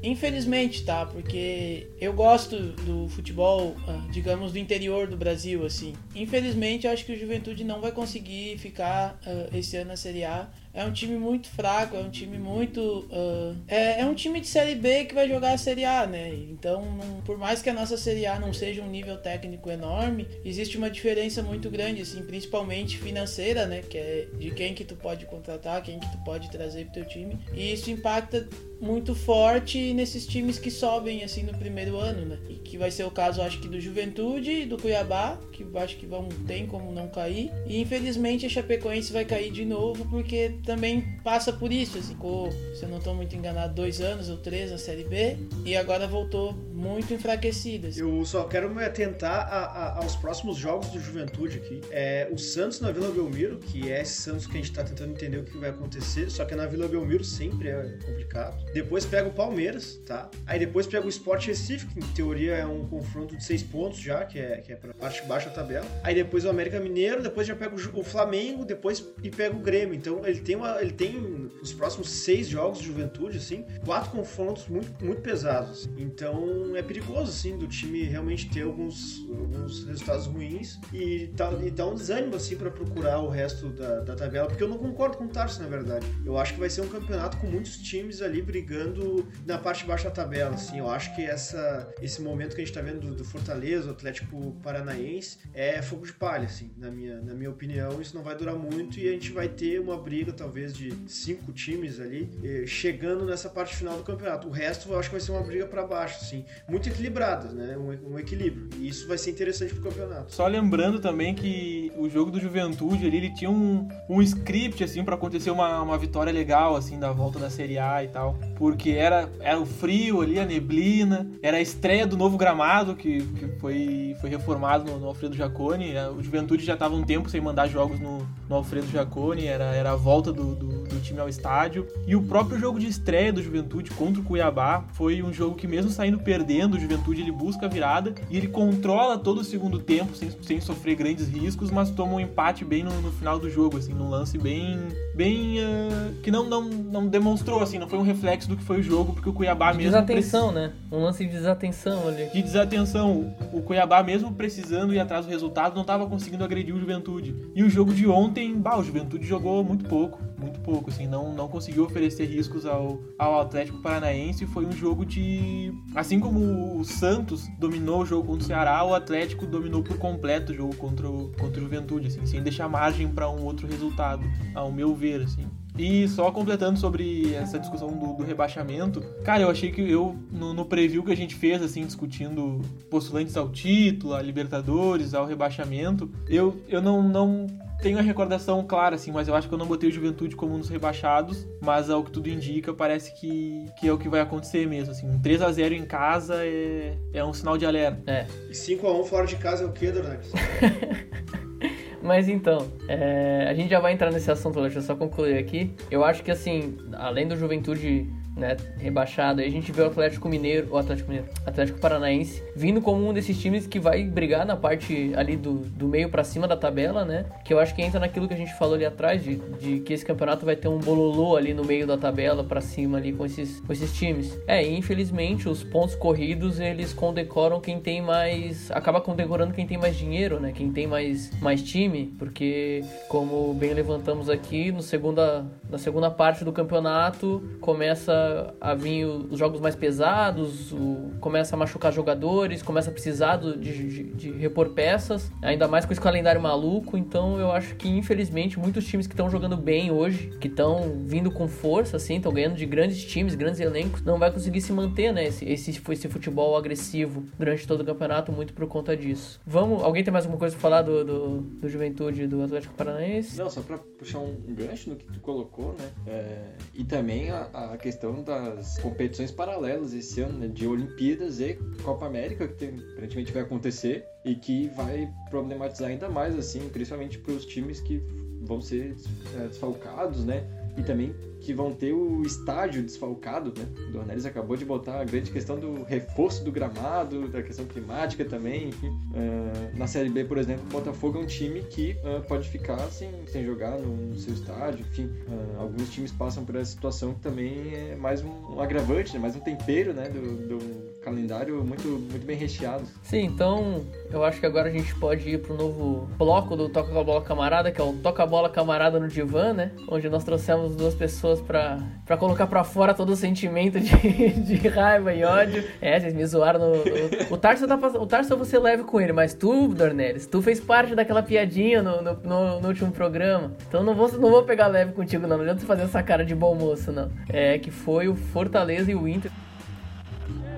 Infelizmente, tá? Porque eu gosto do futebol, ah, digamos, do interior do Brasil, assim. Infelizmente, eu acho que o Juventude não vai conseguir ficar uh, esse ano na Série A é um time muito fraco, é um time muito. Uh, é, é, um time de Série B que vai jogar a Série A, né? Então, não, por mais que a nossa Série A não seja um nível técnico enorme, existe uma diferença muito grande, assim, principalmente financeira, né? Que é de quem que tu pode contratar, quem que tu pode trazer pro teu time. E isso impacta muito forte nesses times que sobem assim no primeiro ano, né? E que vai ser o caso, acho que do Juventude do Cuiabá, que acho que vão tem como não cair. E infelizmente a Chapecoense vai cair de novo porque também passa por isso. Assim, ficou, se eu não estou muito enganado, dois anos ou três na Série B e agora voltou muito enfraquecida. Assim. Eu só quero me atentar a, a, aos próximos jogos do Juventude aqui. É, o Santos na Vila Belmiro, que é esse Santos que a gente está tentando entender o que vai acontecer, só que na Vila Belmiro sempre é complicado. Depois pega o Palmeiras, tá? Aí depois pega o Sport Recife, que em teoria é um confronto de seis pontos já, que é, que é pra parte baixa da tabela. Aí depois o América Mineiro, depois já pega o, o Flamengo, depois e pega o Grêmio. Então ele tem, uma, ele tem os próximos seis jogos de Juventude, assim, quatro confrontos muito, muito pesados. Então é perigoso, assim, do time realmente ter alguns, alguns resultados ruins e, tá, e dá um desânimo, assim, para procurar o resto da, da tabela, porque eu não concordo com o Tarso, na verdade. Eu acho que vai ser um campeonato com muitos times ali brigando na parte baixa da tabela, assim. Eu acho que essa, esse momento que a gente tá vendo do, do Fortaleza, o Atlético Paranaense, é fogo de palha, assim, na minha, na minha opinião. Isso não vai durar muito e a gente vai ter uma briga, talvez, de cinco times ali eh, chegando nessa parte final do campeonato. O resto eu acho que vai ser uma briga para baixo, assim, muito equilibrada, né? Um, um, equilíbrio. E isso vai ser interessante pro campeonato. Só lembrando também que o jogo do Juventude ali, ele tinha um, um script, assim, para acontecer uma, uma vitória legal, assim, da volta da Série A e tal. Porque era, era o frio ali, a neblina, era a estreia do novo gramado, que, que foi, foi reformado no, no Alfredo Jaconi. O Juventude já tava um tempo sem mandar jogos no, no Alfredo Jaconi, era, era a volta do, do, do time ao estádio. E o próprio jogo de estreia do Juventude contra o Cuiabá foi um jogo que, mesmo saindo perdendo, o Juventude ele busca a virada e ele controla todo o segundo tempo sem, sem sofrer grandes riscos, mas toma um empate bem no, no final do jogo, assim, num lance bem. Bem. Uh, que não, não, não demonstrou, assim, não foi um reflexo do que foi o jogo, porque o Cuiabá de mesmo. Desatenção, né? Um lance de desatenção ali. De desatenção. O Cuiabá, mesmo precisando ir atrás do resultado, não estava conseguindo agredir o Juventude. E o jogo de ontem, bah, o Juventude jogou muito pouco, muito pouco, assim, não, não conseguiu oferecer riscos ao, ao Atlético Paranaense. Foi um jogo de. Assim como o Santos dominou o jogo contra o Ceará, o Atlético dominou por completo o jogo contra o, contra o Juventude, assim, sem deixar margem para um outro resultado, ao meu ver, assim. E só completando sobre essa discussão do, do, rebaixamento, cara, eu achei que eu, no, no, preview que a gente fez, assim, discutindo postulantes ao título, a Libertadores, ao rebaixamento, eu, eu não, não tenho a recordação clara, assim, mas eu acho que eu não botei o Juventude como um dos rebaixados, mas ao que tudo indica, parece que, que é o que vai acontecer mesmo, assim. Um 3x0 em casa é, é um sinal de alerta. É. E 5x1 fora de casa é o quê, Donatis? Mas então, é, a gente já vai entrar nesse assunto, deixa eu só concluir aqui. Eu acho que, assim, além do Juventude né, rebaixado. Aí a gente vê o Atlético Mineiro, o Atlético Mineiro, Atlético Paranaense, vindo como um desses times que vai brigar na parte ali do, do meio para cima da tabela, né? Que eu acho que entra naquilo que a gente falou ali atrás, de, de que esse campeonato vai ter um bololô ali no meio da tabela para cima ali com esses, com esses times. É, e infelizmente os pontos corridos eles condecoram quem tem mais. acaba condecorando quem tem mais dinheiro, né? Quem tem mais, mais time, porque como bem levantamos aqui, no segunda, na segunda parte do campeonato começa a vir os jogos mais pesados, o, começa a machucar jogadores, começa a precisar de, de, de, repor peças, ainda mais com esse calendário maluco. Então eu acho que infelizmente muitos times que estão jogando bem hoje, que estão vindo com força, assim, estão ganhando de grandes times, grandes elencos, não vai conseguir se manter, né? Esse, esse, esse futebol agressivo durante todo o campeonato, muito por conta disso. Vamos, alguém tem mais alguma coisa pra falar do, do, do Juventude do Atlético Paranaense? Não, só pra puxar um gancho no que tu colocou, né? É, e também a, a questão questão das competições paralelas esse ano, né, de Olimpíadas e Copa América, que tem, aparentemente vai acontecer e que vai problematizar ainda mais, assim, principalmente para os times que vão ser é, desfalcados, né? E também que vão ter o estádio desfalcado, né? O Dornelles acabou de botar a grande questão do reforço do gramado, da questão climática também, enfim. Uh, na Série B, por exemplo, o Botafogo é um time que uh, pode ficar sem, sem jogar no, no seu estádio, enfim. Uh, alguns times passam por essa situação que também é mais um, um agravante, né? mais um tempero, né? Do, do, calendário muito, muito bem recheado. Sim, então eu acho que agora a gente pode ir pro novo bloco do Toca a Bola Camarada, que é o Toca a Bola Camarada no Divã, né? Onde nós trouxemos duas pessoas pessoas colocar pra fora todo o sentimento de, de raiva e ódio. É, vocês me zoaram no. O, o Tarso tá O Tarso você leve com ele, mas tu, Dornelis, tu fez parte daquela piadinha no, no, no, no último programa. Então não vou, não vou pegar leve contigo, não. Não adianta fazer essa cara de bom moço, não. É que foi o Fortaleza e o Inter.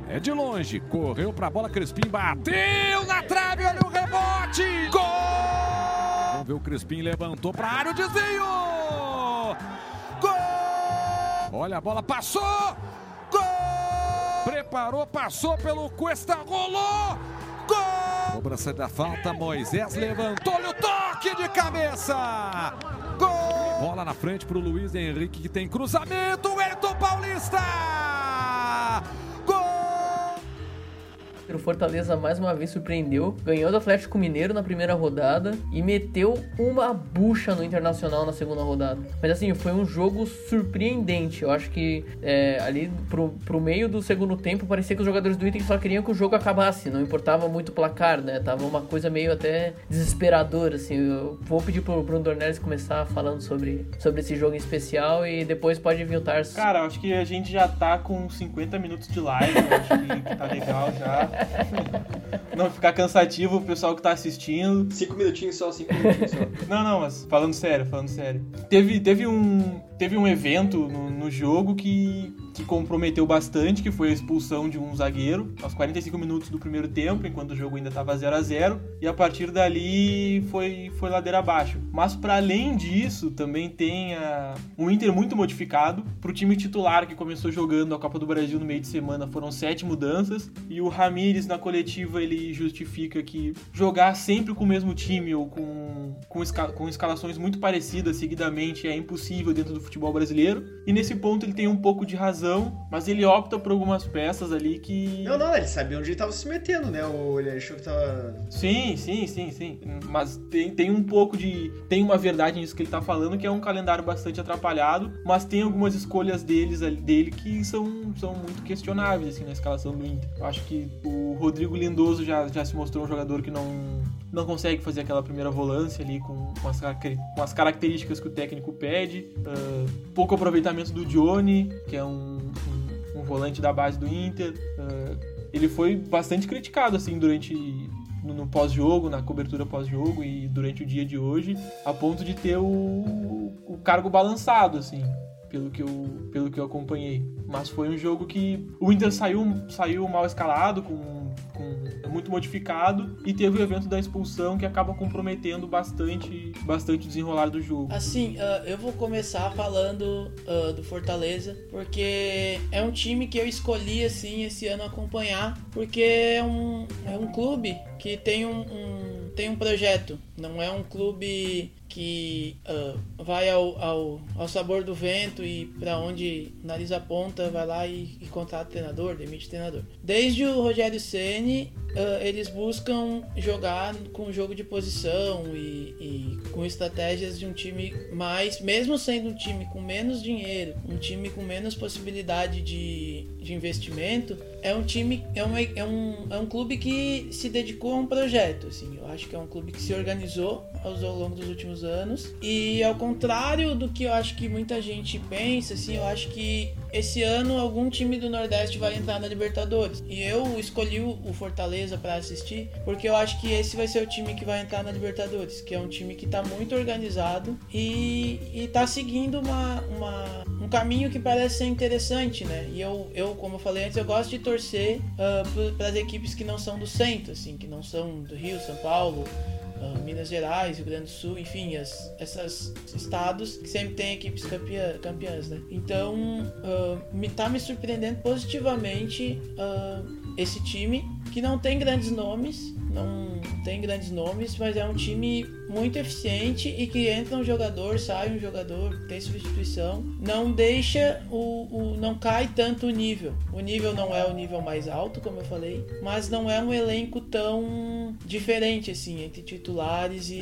É de longe, correu pra bola, Crespim bateu na trave, olha o rebote! Gol! Vamos ver o Crespim levantou pra área, o desvio! Olha a bola, passou! Gol! Preparou, passou pelo Cuesta, rolou! Gol! Cobrança da falta, Moisés levantou-lhe o toque de cabeça! Gol! Bola na frente para o Luiz Henrique que tem cruzamento, Elton Paulista! O Fortaleza mais uma vez surpreendeu, ganhou do Atlético Mineiro na primeira rodada e meteu uma bucha no Internacional na segunda rodada. Mas assim, foi um jogo surpreendente. Eu acho que é, ali pro, pro meio do segundo tempo parecia que os jogadores do Inter só queriam que o jogo acabasse, não importava muito o placar, né? Tava uma coisa meio até desesperadora, assim. Eu vou pedir pro Bruno Dornelles começar falando sobre, sobre esse jogo em especial e depois pode vir o Tarso. Cara, acho que a gente já tá com 50 minutos de live, acho que, que tá legal já. não ficar cansativo o pessoal que tá assistindo. Cinco minutinhos só, cinco minutinhos só. não, não, mas falando sério, falando sério. Teve, teve, um, teve um evento no, no jogo que, que comprometeu bastante, que foi a expulsão de um zagueiro aos 45 minutos do primeiro tempo, enquanto o jogo ainda tava 0 a 0 E a partir dali foi, foi ladeira abaixo. Mas para além disso, também tem a, um Inter muito modificado. Pro time titular que começou jogando a Copa do Brasil no meio de semana foram sete mudanças. E o Ramires na coletiva ele justifica que jogar sempre com o mesmo time ou com, com, esca com escalações muito parecidas seguidamente é impossível dentro do futebol brasileiro. E nesse ponto ele tem um pouco de razão, mas ele opta por algumas peças ali que. Não, não, ele sabia onde ele tava se metendo, né? Ou ele achou que tava. Sim, sim, sim, sim. Mas tem, tem um pouco de. Tem uma verdade nisso que ele tá falando, que é um calendário bastante atrapalhado, mas tem algumas escolhas deles, dele que são, são muito questionáveis, assim, na escalação do Inter. Eu acho que o Rodrigo Lindoso já, já se mostrou um jogador que não, não consegue fazer aquela primeira volância ali com, com, as, com as características que o técnico pede. Uh, pouco aproveitamento do Johnny, que é um, um, um volante da base do Inter. Uh, ele foi bastante criticado assim durante no, no pós-jogo, na cobertura pós-jogo e durante o dia de hoje, a ponto de ter o, o cargo balançado assim pelo que eu, pelo que eu acompanhei. Mas foi um jogo que o Inter saiu, saiu mal escalado, com, com muito modificado, e teve o evento da expulsão que acaba comprometendo bastante, bastante o desenrolar do jogo. Assim, uh, eu vou começar falando uh, do Fortaleza, porque é um time que eu escolhi assim esse ano acompanhar, porque é um, é um clube que tem um, um tem um projeto, não é um clube que uh, vai ao, ao, ao, sabor do vento e para onde o nariz aponta, vai lá e, e contrata treinador, demite treinador. Desde o Rogério Ceni, uh, eles buscam jogar com jogo de posição e, e, com estratégias de um time mais, mesmo sendo um time com menos dinheiro, um time com menos possibilidade de, de investimento, é um time, é, uma, é, um, é um clube que se dedicou a um projeto. Assim, eu acho que é um clube que se organizou ao longo dos últimos anos. E ao contrário do que eu acho que muita gente pensa, assim, eu acho que esse ano algum time do Nordeste vai entrar na Libertadores. E eu escolhi o Fortaleza para assistir, porque eu acho que esse vai ser o time que vai entrar na Libertadores, que é um time que está muito organizado e, está seguindo uma, uma, um caminho que parece ser interessante, né? E eu, eu como eu falei antes, eu gosto de torcer uh, para as equipes que não são do centro, assim, que não são do Rio, São Paulo, uh, Minas Gerais, Rio Grande do Sul, enfim, as, esses estados que sempre tem equipes campeã, campeãs, né? Então, uh, me tá me surpreendendo positivamente uh, esse time que não tem grandes nomes, não tem grandes nomes, mas é um time muito eficiente e que entra um jogador, sai um jogador, tem substituição, não deixa o, o não cai tanto o nível. O nível não é o nível mais alto, como eu falei, mas não é um elenco tão diferente assim entre titulares e,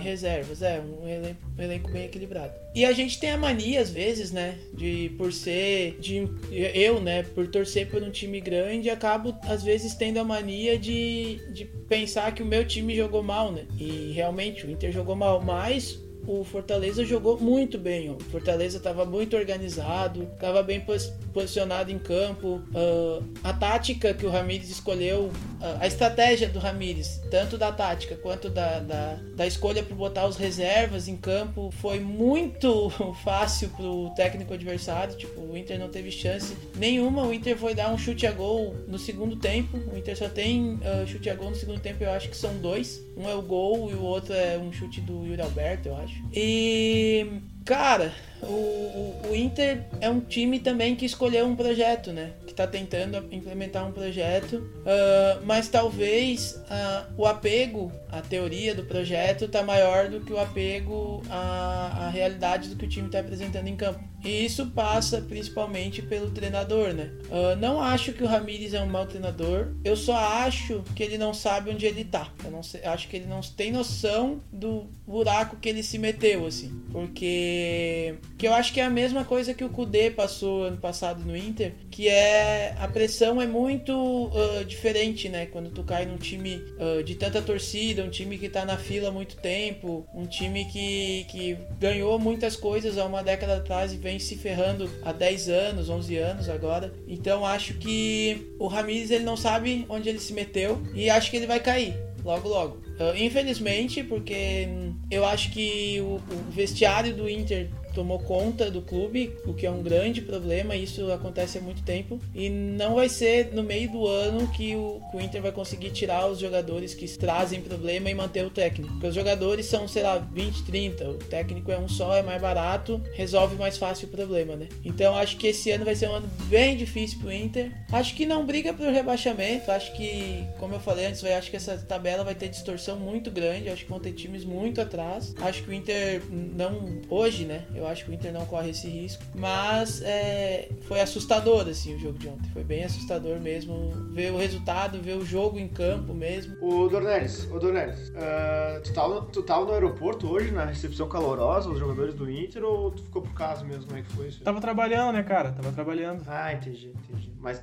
e reservas. É um elenco, um elenco bem equilibrado. E a gente tem a mania às vezes, né, de por ser de eu, né, por torcer por um time grande, acabo às vezes tendo a mania de, de pensar que o meu time jogou mal, né? E realmente o Inter jogou mal, mas o Fortaleza jogou muito bem. O Fortaleza estava muito organizado, estava bem posicionado em campo. Uh, a tática que o Ramires escolheu, uh, a estratégia do Ramires, tanto da tática quanto da, da, da escolha para botar os reservas em campo, foi muito fácil para o técnico adversário. Tipo, o Inter não teve chance nenhuma. O Inter foi dar um chute a gol no segundo tempo. O Inter só tem uh, chute a gol no segundo tempo, eu acho que são dois. Um é o gol e o outro é um chute do Yuri Alberto, eu acho. E. Cara, o, o, Inter é um time também que escolheu um projeto, né? Que está tentando implementar um projeto, uh, mas talvez uh, o apego à teoria do projeto está maior do que o apego à, à realidade do que o time está apresentando em campo. E isso passa principalmente pelo treinador, né? Uh, não acho que o Ramires é um mau treinador. Eu só acho que ele não sabe onde ele tá. Eu não sei, acho que ele não tem noção do buraco que ele se meteu, assim. Porque que eu acho que é a mesma coisa que o Kudê passou ano passado no Inter, que é a pressão é muito uh, diferente, né? Quando tu cai num time uh, de tanta torcida, um time que tá na fila há muito tempo, um time que, que ganhou muitas coisas há uma década atrás e vem se ferrando há 10 anos, 11 anos agora. Então acho que o Ramires ele não sabe onde ele se meteu e acho que ele vai cair logo logo. Uh, infelizmente, porque eu acho que o, o vestiário do Inter tomou conta do clube, o que é um grande problema, isso acontece há muito tempo. E não vai ser no meio do ano que o, que o Inter vai conseguir tirar os jogadores que trazem problema e manter o técnico. Porque os jogadores são, sei lá, 20, 30, o técnico é um só, é mais barato, resolve mais fácil o problema, né? Então acho que esse ano vai ser um ano bem difícil pro Inter. Acho que não briga pro rebaixamento, acho que, como eu falei antes, acho que essa tabela vai ter distorção muito grande, acho que vão ter times muito atrás. Acho que o Inter não, hoje, né? Eu acho que o Inter não corre esse risco. Mas é, foi assustador, assim, o jogo de ontem. Foi bem assustador mesmo. Ver o resultado, ver o jogo em campo mesmo. O Dornelis, o Dornelis, uh, tu, tava, tu tava no aeroporto hoje, na recepção calorosa, os jogadores do Inter, ou tu ficou por casa mesmo? Como é que foi isso? Tava trabalhando, né, cara? Tava trabalhando. Ah, entendi, entendi. Mas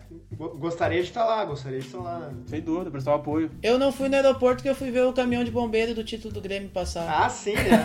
gostaria de estar lá, gostaria de estar lá. Né? Sem dúvida, prestar apoio. Eu não fui no aeroporto que eu fui ver o caminhão de bombeiro do título do Grêmio passar. Ah, sim, né?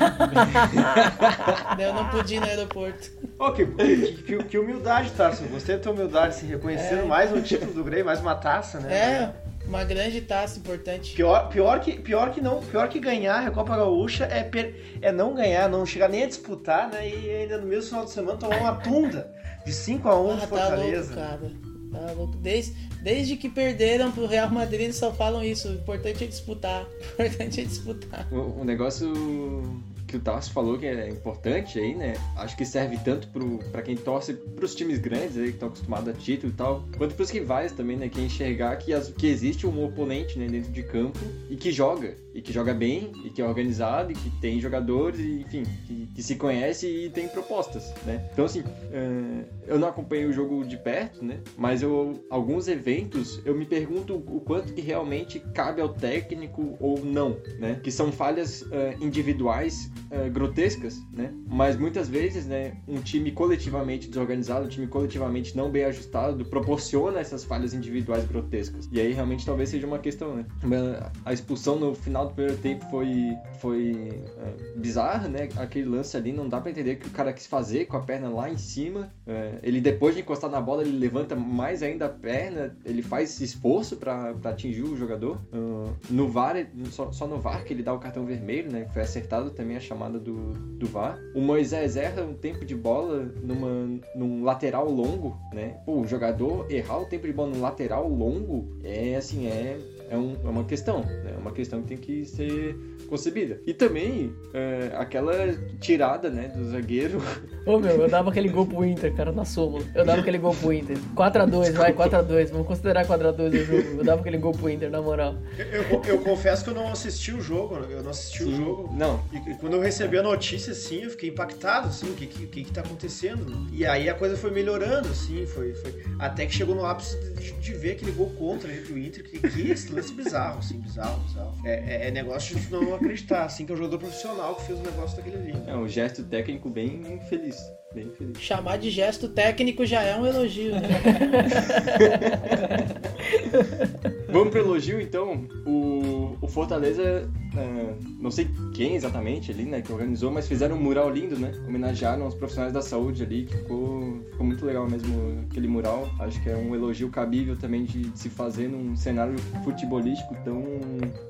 eu não pude ir no aeroporto. Oh, que, que, que, humildade, Tarso. Gostei da tua humildade, se reconhecendo é. mais um título do Grêmio, mais uma taça, né? É, uma grande taça importante. Pior, pior, que, pior que não, pior que ganhar a Copa Gaúcha é, per, é não ganhar, não chegar nem a disputar, né? E ainda no mesmo final de semana tomar uma tunda de 5 a 1 ah, de Fortaleza. Tá louco, cara. Louco. Desde, desde que perderam pro Real Madrid, eles só falam isso. O importante é disputar. O importante é disputar. O negócio que o Tarso falou que é importante aí, né? Acho que serve tanto para quem torce para os times grandes aí, que estão acostumados a título e tal, quanto para os rivais também, né? Que é enxergar que, as, que existe um oponente né, dentro de campo e que joga e que joga bem, e que é organizado, e que tem jogadores, e, enfim, que, que, se conhece e tem propostas, né? Então, assim, uh, eu não acompanho o jogo de perto, né? Mas eu, alguns eventos, eu me pergunto o quanto que realmente cabe ao técnico ou não, né? Que são falhas uh, individuais uh, grotescas, né? Mas muitas vezes, né, um time coletivamente desorganizado, um time coletivamente não bem ajustado, proporciona essas falhas individuais grotescas. E aí, realmente, talvez seja uma questão, né? A expulsão no final final do primeiro tempo foi, foi é, bizarro, né? Aquele lance ali, não dá para entender o que o cara quis fazer com a perna lá em cima. É, ele, depois de encostar na bola, ele levanta mais ainda a perna, ele faz esforço para atingir o jogador. Uh, no VAR, só, só, no VAR que ele dá o cartão vermelho, né? Foi acertado também a chamada do, do VAR. O Moisés erra um tempo de bola numa, num lateral longo, né? Pô, o jogador errar o tempo de bola num lateral longo é assim, é é, um, é uma questão, né? É uma questão que tem que ser concebida. E também é, aquela tirada, né, do zagueiro. Ô meu, eu dava aquele gol pro Inter, cara, na súmula. Eu dava aquele gol pro Inter. 4x2, vai, 4x2. Vamos considerar 4x2 o jogo. Eu dava aquele gol pro Inter, na moral. Eu, eu, eu confesso que eu não assisti o jogo, eu não assisti Sim, o jogo. Não. E quando eu recebi a notícia, assim, eu fiquei impactado, assim, o que que, que, que tá acontecendo. E aí a coisa foi melhorando, assim, foi, foi... Até que chegou no ápice de, de ver aquele gol contra o Inter, que, que esse lance bizarro, assim, bizarro, bizarro. É, é, é negócio de não acreditar, assim, que é um jogador profissional que fez o negócio daquele ali. É um gesto técnico bem feliz. Bem feliz. Chamar de gesto técnico já é um elogio, né? Vamos pro elogio, então. O, o Fortaleza é, não sei quem exatamente ali, né, que organizou, mas fizeram um mural lindo, né? Homenagearam os profissionais da saúde ali, que ficou, ficou muito legal mesmo aquele mural. Acho que é um elogio cabível também de, de se fazer num cenário futebolístico tão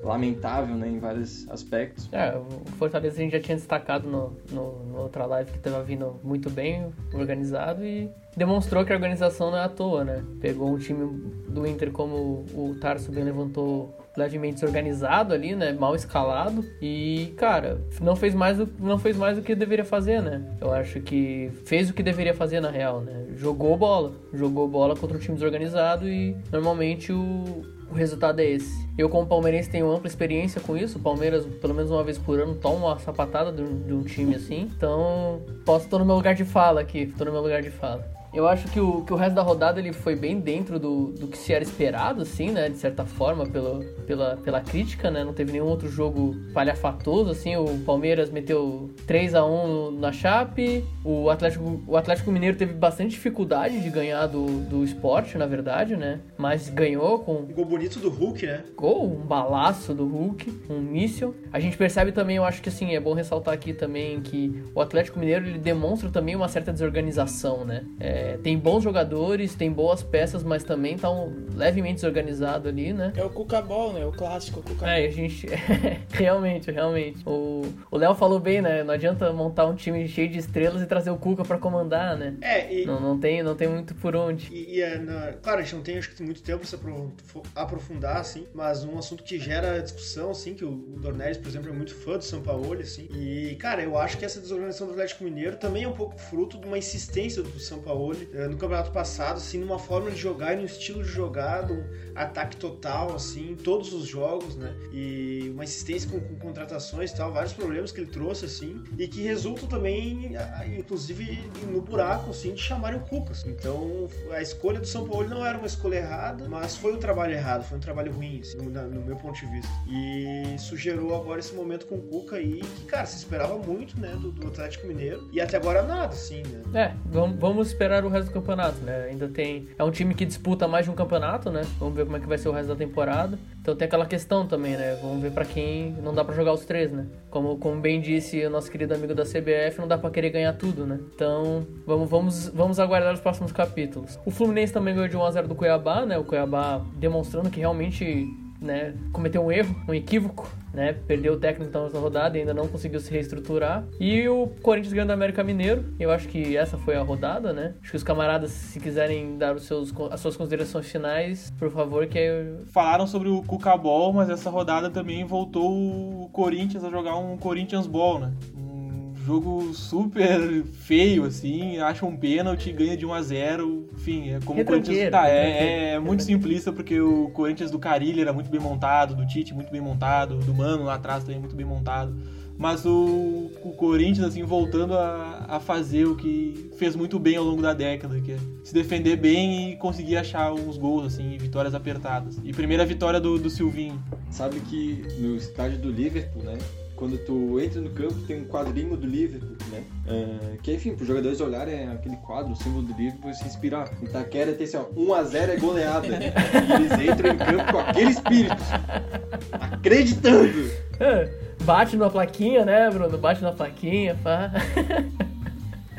lamentável, né, em vários aspectos. É, o Fortaleza a gente já tinha destacado no, no, no outra live que estava vindo muito bem organizado e demonstrou que a organização não é à toa, né? Pegou um time do Inter, como o Tarso bem levantou levemente desorganizado ali, né? Mal escalado. E, cara, não fez mais do, não fez mais do que deveria fazer, né? Eu acho que fez o que deveria fazer na real, né? Jogou bola. Jogou bola contra um time desorganizado e normalmente o, o resultado é esse. Eu, como palmeirense, tenho ampla experiência com isso. O Palmeiras, pelo menos uma vez por ano, toma uma sapatada de um, de um time assim. Então, posso, tô no meu lugar de fala aqui. Tô no meu lugar de fala. Eu acho que o, que o resto da rodada ele foi bem dentro do, do que se era esperado, assim, né? De certa forma, pelo, pela, pela crítica, né? Não teve nenhum outro jogo palhafatoso, assim. O Palmeiras meteu 3 a 1 na Chape. O Atlético, o Atlético Mineiro teve bastante dificuldade de ganhar do, do esporte, na verdade, né? Mas ganhou com. Um gol bonito do Hulk, né? Gol, um balaço do Hulk, um míssil. A gente percebe também, eu acho que assim, é bom ressaltar aqui também que o Atlético Mineiro ele demonstra também uma certa desorganização, né? É, tem bons jogadores, tem boas peças, mas também tá um, levemente desorganizado ali, né? É o Cuca Ball, né? O clássico Cuca É, a gente. realmente, realmente. O Léo falou bem, né? Não adianta montar um time cheio de estrelas e trazer o Cuca para comandar, né? É, e. Não, não, tem, não tem muito por onde. E, e é, na... claro, a gente não tem acho que muito tempo pra se aprofundar, assim, mas um assunto que gera discussão, assim, que o, o Dornelles, por exemplo, é muito fã do São Paulo, assim. E, cara, eu acho que essa desorganização do Atlético Mineiro também é um pouco fruto de uma insistência do São Paulo eh, no campeonato passado, assim, numa forma de jogar e num estilo de jogar, um ataque total, assim, em todos os jogos, né? E uma insistência com, com contratações e tal, vários problemas que ele trouxe, assim, e que resultam também, inclusive, no buraco, assim, de chamarem o Cucas. Então, a escolha do São Paulo não era uma escolha errada, mas foi um trabalho errado, foi um trabalho ruim, assim, no, no meu ponto de vista. E isso gerou agora esse momento com o Cuca aí, que, cara, se esperava muito, né, do, do Atlético Mineiro, e até agora nada, assim, né? É, vamos, vamos esperar o resto do campeonato, né? Ainda tem. É um time que disputa mais de um campeonato, né? Vamos ver como é que vai ser o resto da temporada. Então tem aquela questão também, né? Vamos ver para quem não dá para jogar os três, né? Como, como bem disse o nosso querido amigo da CBF, não dá para querer ganhar tudo, né? Então vamos, vamos, vamos aguardar os próximos capítulos. O Fluminense também ganhou de 1x0 do Cuiabá, né? O Cuiabá demonstrando que realmente né, cometeu um erro, um equívoco, né, perdeu o técnico nessa rodada e ainda não conseguiu se reestruturar. E o Corinthians ganhou do América Mineiro, eu acho que essa foi a rodada, né? Acho que os camaradas, se quiserem dar os seus, as suas considerações finais, por favor, que eu... Falaram sobre o Cuca Ball, mas essa rodada também voltou o Corinthians a jogar um Corinthians Ball, né? Jogo super feio, assim, acha um pênalti, ganha de 1 a 0 enfim, é como o Corinthians tá, é, é, muito simplista porque o Corinthians do Carilli era muito bem montado, do Tite muito bem montado, do Mano lá atrás também muito bem montado, mas o, o Corinthians, assim, voltando a, a fazer o que fez muito bem ao longo da década, que é se defender bem e conseguir achar uns gols, assim, vitórias apertadas. E primeira vitória do, do Silvinho. Sabe que no estádio do Liverpool, né, quando tu entra no campo, tem um quadrinho do Liverpool, né? Uh, que, enfim, para os jogadores olharem é aquele quadro, o símbolo do Liverpool e se inspirar. Em Itaquera tem assim, ó, 1x0 é goleada. e eles entram em campo com aquele espírito, acreditando. Bate na plaquinha, né, Bruno? Bate na plaquinha, pá.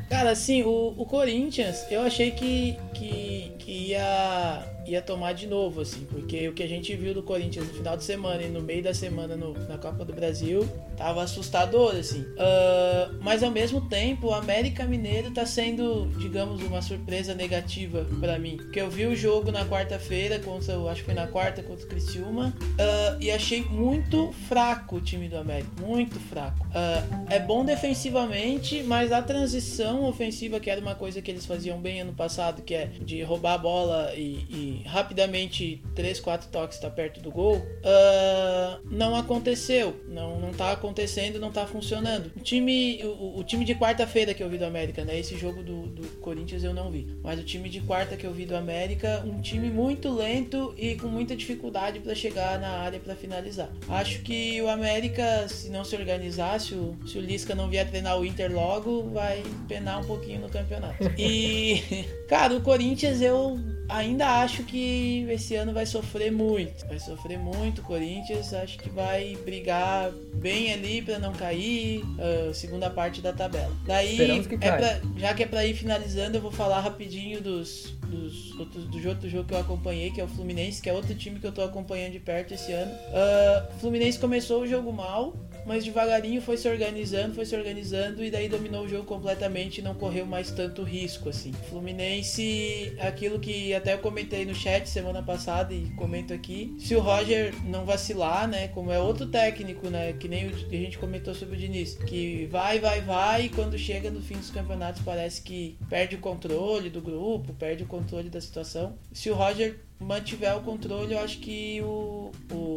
Cara, assim, o, o Corinthians, eu achei que, que, que ia ia tomar de novo, assim, porque o que a gente viu do Corinthians no final de semana e no meio da semana no, na Copa do Brasil tava assustador, assim. Uh, mas ao mesmo tempo, o América Mineiro tá sendo, digamos, uma surpresa negativa para mim. Porque eu vi o jogo na quarta-feira, contra, acho que foi na quarta contra o Criciúma, uh, e achei muito fraco o time do América, muito fraco. Uh, é bom defensivamente, mas a transição ofensiva, que era uma coisa que eles faziam bem ano passado, que é de roubar a bola e, e rapidamente 3, 4 toques está perto do gol, uh, não aconteceu. Não, não tá acontecendo, não tá funcionando. O time, o, o time de quarta-feira que eu vi do América, né? Esse jogo do, do Corinthians eu não vi. Mas o time de quarta que eu vi do América, um time muito lento e com muita dificuldade para chegar na área para finalizar. Acho que o América, se não se organizar, se o, se o Lisca não vier treinar o Inter logo, vai penar um pouquinho no campeonato. E, cara, o Corinthians eu ainda acho que esse ano vai sofrer muito. Vai sofrer muito o Corinthians. Acho que vai brigar bem ali para não cair. Uh, segunda parte da tabela. Daí, que é pra, já que é para ir finalizando, eu vou falar rapidinho dos, dos outros, do outro jogo que eu acompanhei, que é o Fluminense, que é outro time que eu tô acompanhando de perto esse ano. Uh, o Fluminense começou o jogo mal mas devagarinho foi se organizando, foi se organizando e daí dominou o jogo completamente e não correu mais tanto risco assim. Fluminense, aquilo que até eu comentei no chat semana passada e comento aqui, se o Roger não vacilar, né, como é outro técnico, né, que nem a gente comentou sobre o Diniz, que vai, vai, vai e quando chega no fim dos campeonatos parece que perde o controle do grupo, perde o controle da situação. Se o Roger mantiver o controle, eu acho que o, o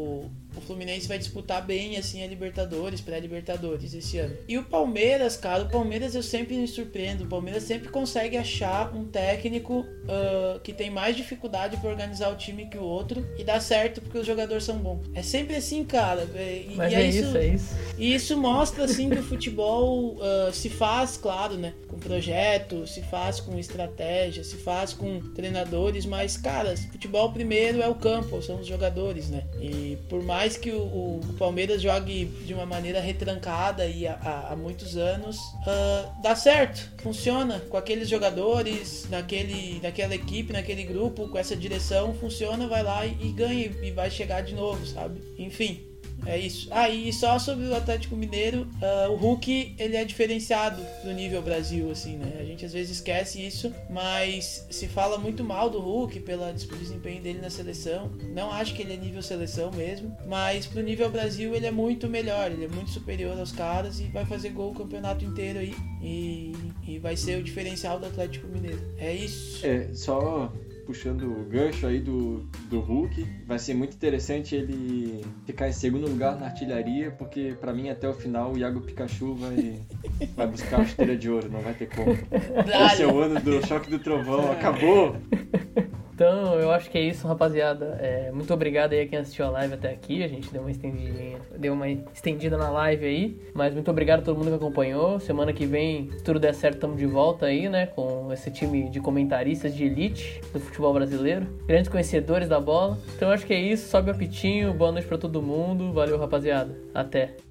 Fluminense vai disputar bem assim a Libertadores, pré-Libertadores esse ano. E o Palmeiras, cara, o Palmeiras eu sempre me surpreendo. O Palmeiras sempre consegue achar um técnico uh, que tem mais dificuldade para organizar o time que o outro e dá certo porque os jogadores são bons. É sempre assim, cara. E, Mas e é, é isso, isso, é isso. E isso mostra assim que o futebol uh, se faz, claro, né? Com projeto, se faz com estratégia, se faz com treinadores, mas, cara, futebol futebol primeiro é o campo, são os jogadores, né? E por mais que o, o Palmeiras jogue de uma maneira retrancada e há, há muitos anos, uh, dá certo, funciona com aqueles jogadores, naquele, naquela equipe, naquele grupo, com essa direção, funciona, vai lá e, e ganha e vai chegar de novo, sabe? Enfim, é isso. Ah, e só sobre o Atlético Mineiro, uh, o Hulk ele é diferenciado do nível Brasil, assim, né? A gente às vezes esquece isso, mas se fala muito mal do Hulk pelo desempenho dele na seleção. Não acho que ele é nível seleção mesmo, mas pro nível Brasil ele é muito melhor, ele é muito superior aos caras e vai fazer gol o campeonato inteiro aí. E, e vai ser o diferencial do Atlético Mineiro. É isso. É, só puxando o gancho aí do, do Hulk. Vai ser muito interessante ele ficar em segundo lugar na artilharia, porque para mim até o final o Iago Pikachu vai, vai buscar a chuteira de ouro, não vai ter como. Esse é o ano do choque do trovão, acabou! Então, eu acho que é isso, rapaziada. É, muito obrigado aí a quem assistiu a live até aqui. A gente deu uma estendidinha, deu uma estendida na live aí. Mas muito obrigado a todo mundo que acompanhou. Semana que vem, se tudo der certo, estamos de volta aí, né? Com esse time de comentaristas de elite do futebol brasileiro. Grandes conhecedores da bola. Então, eu acho que é isso. Sobe o apitinho. Boa noite para todo mundo. Valeu, rapaziada. Até.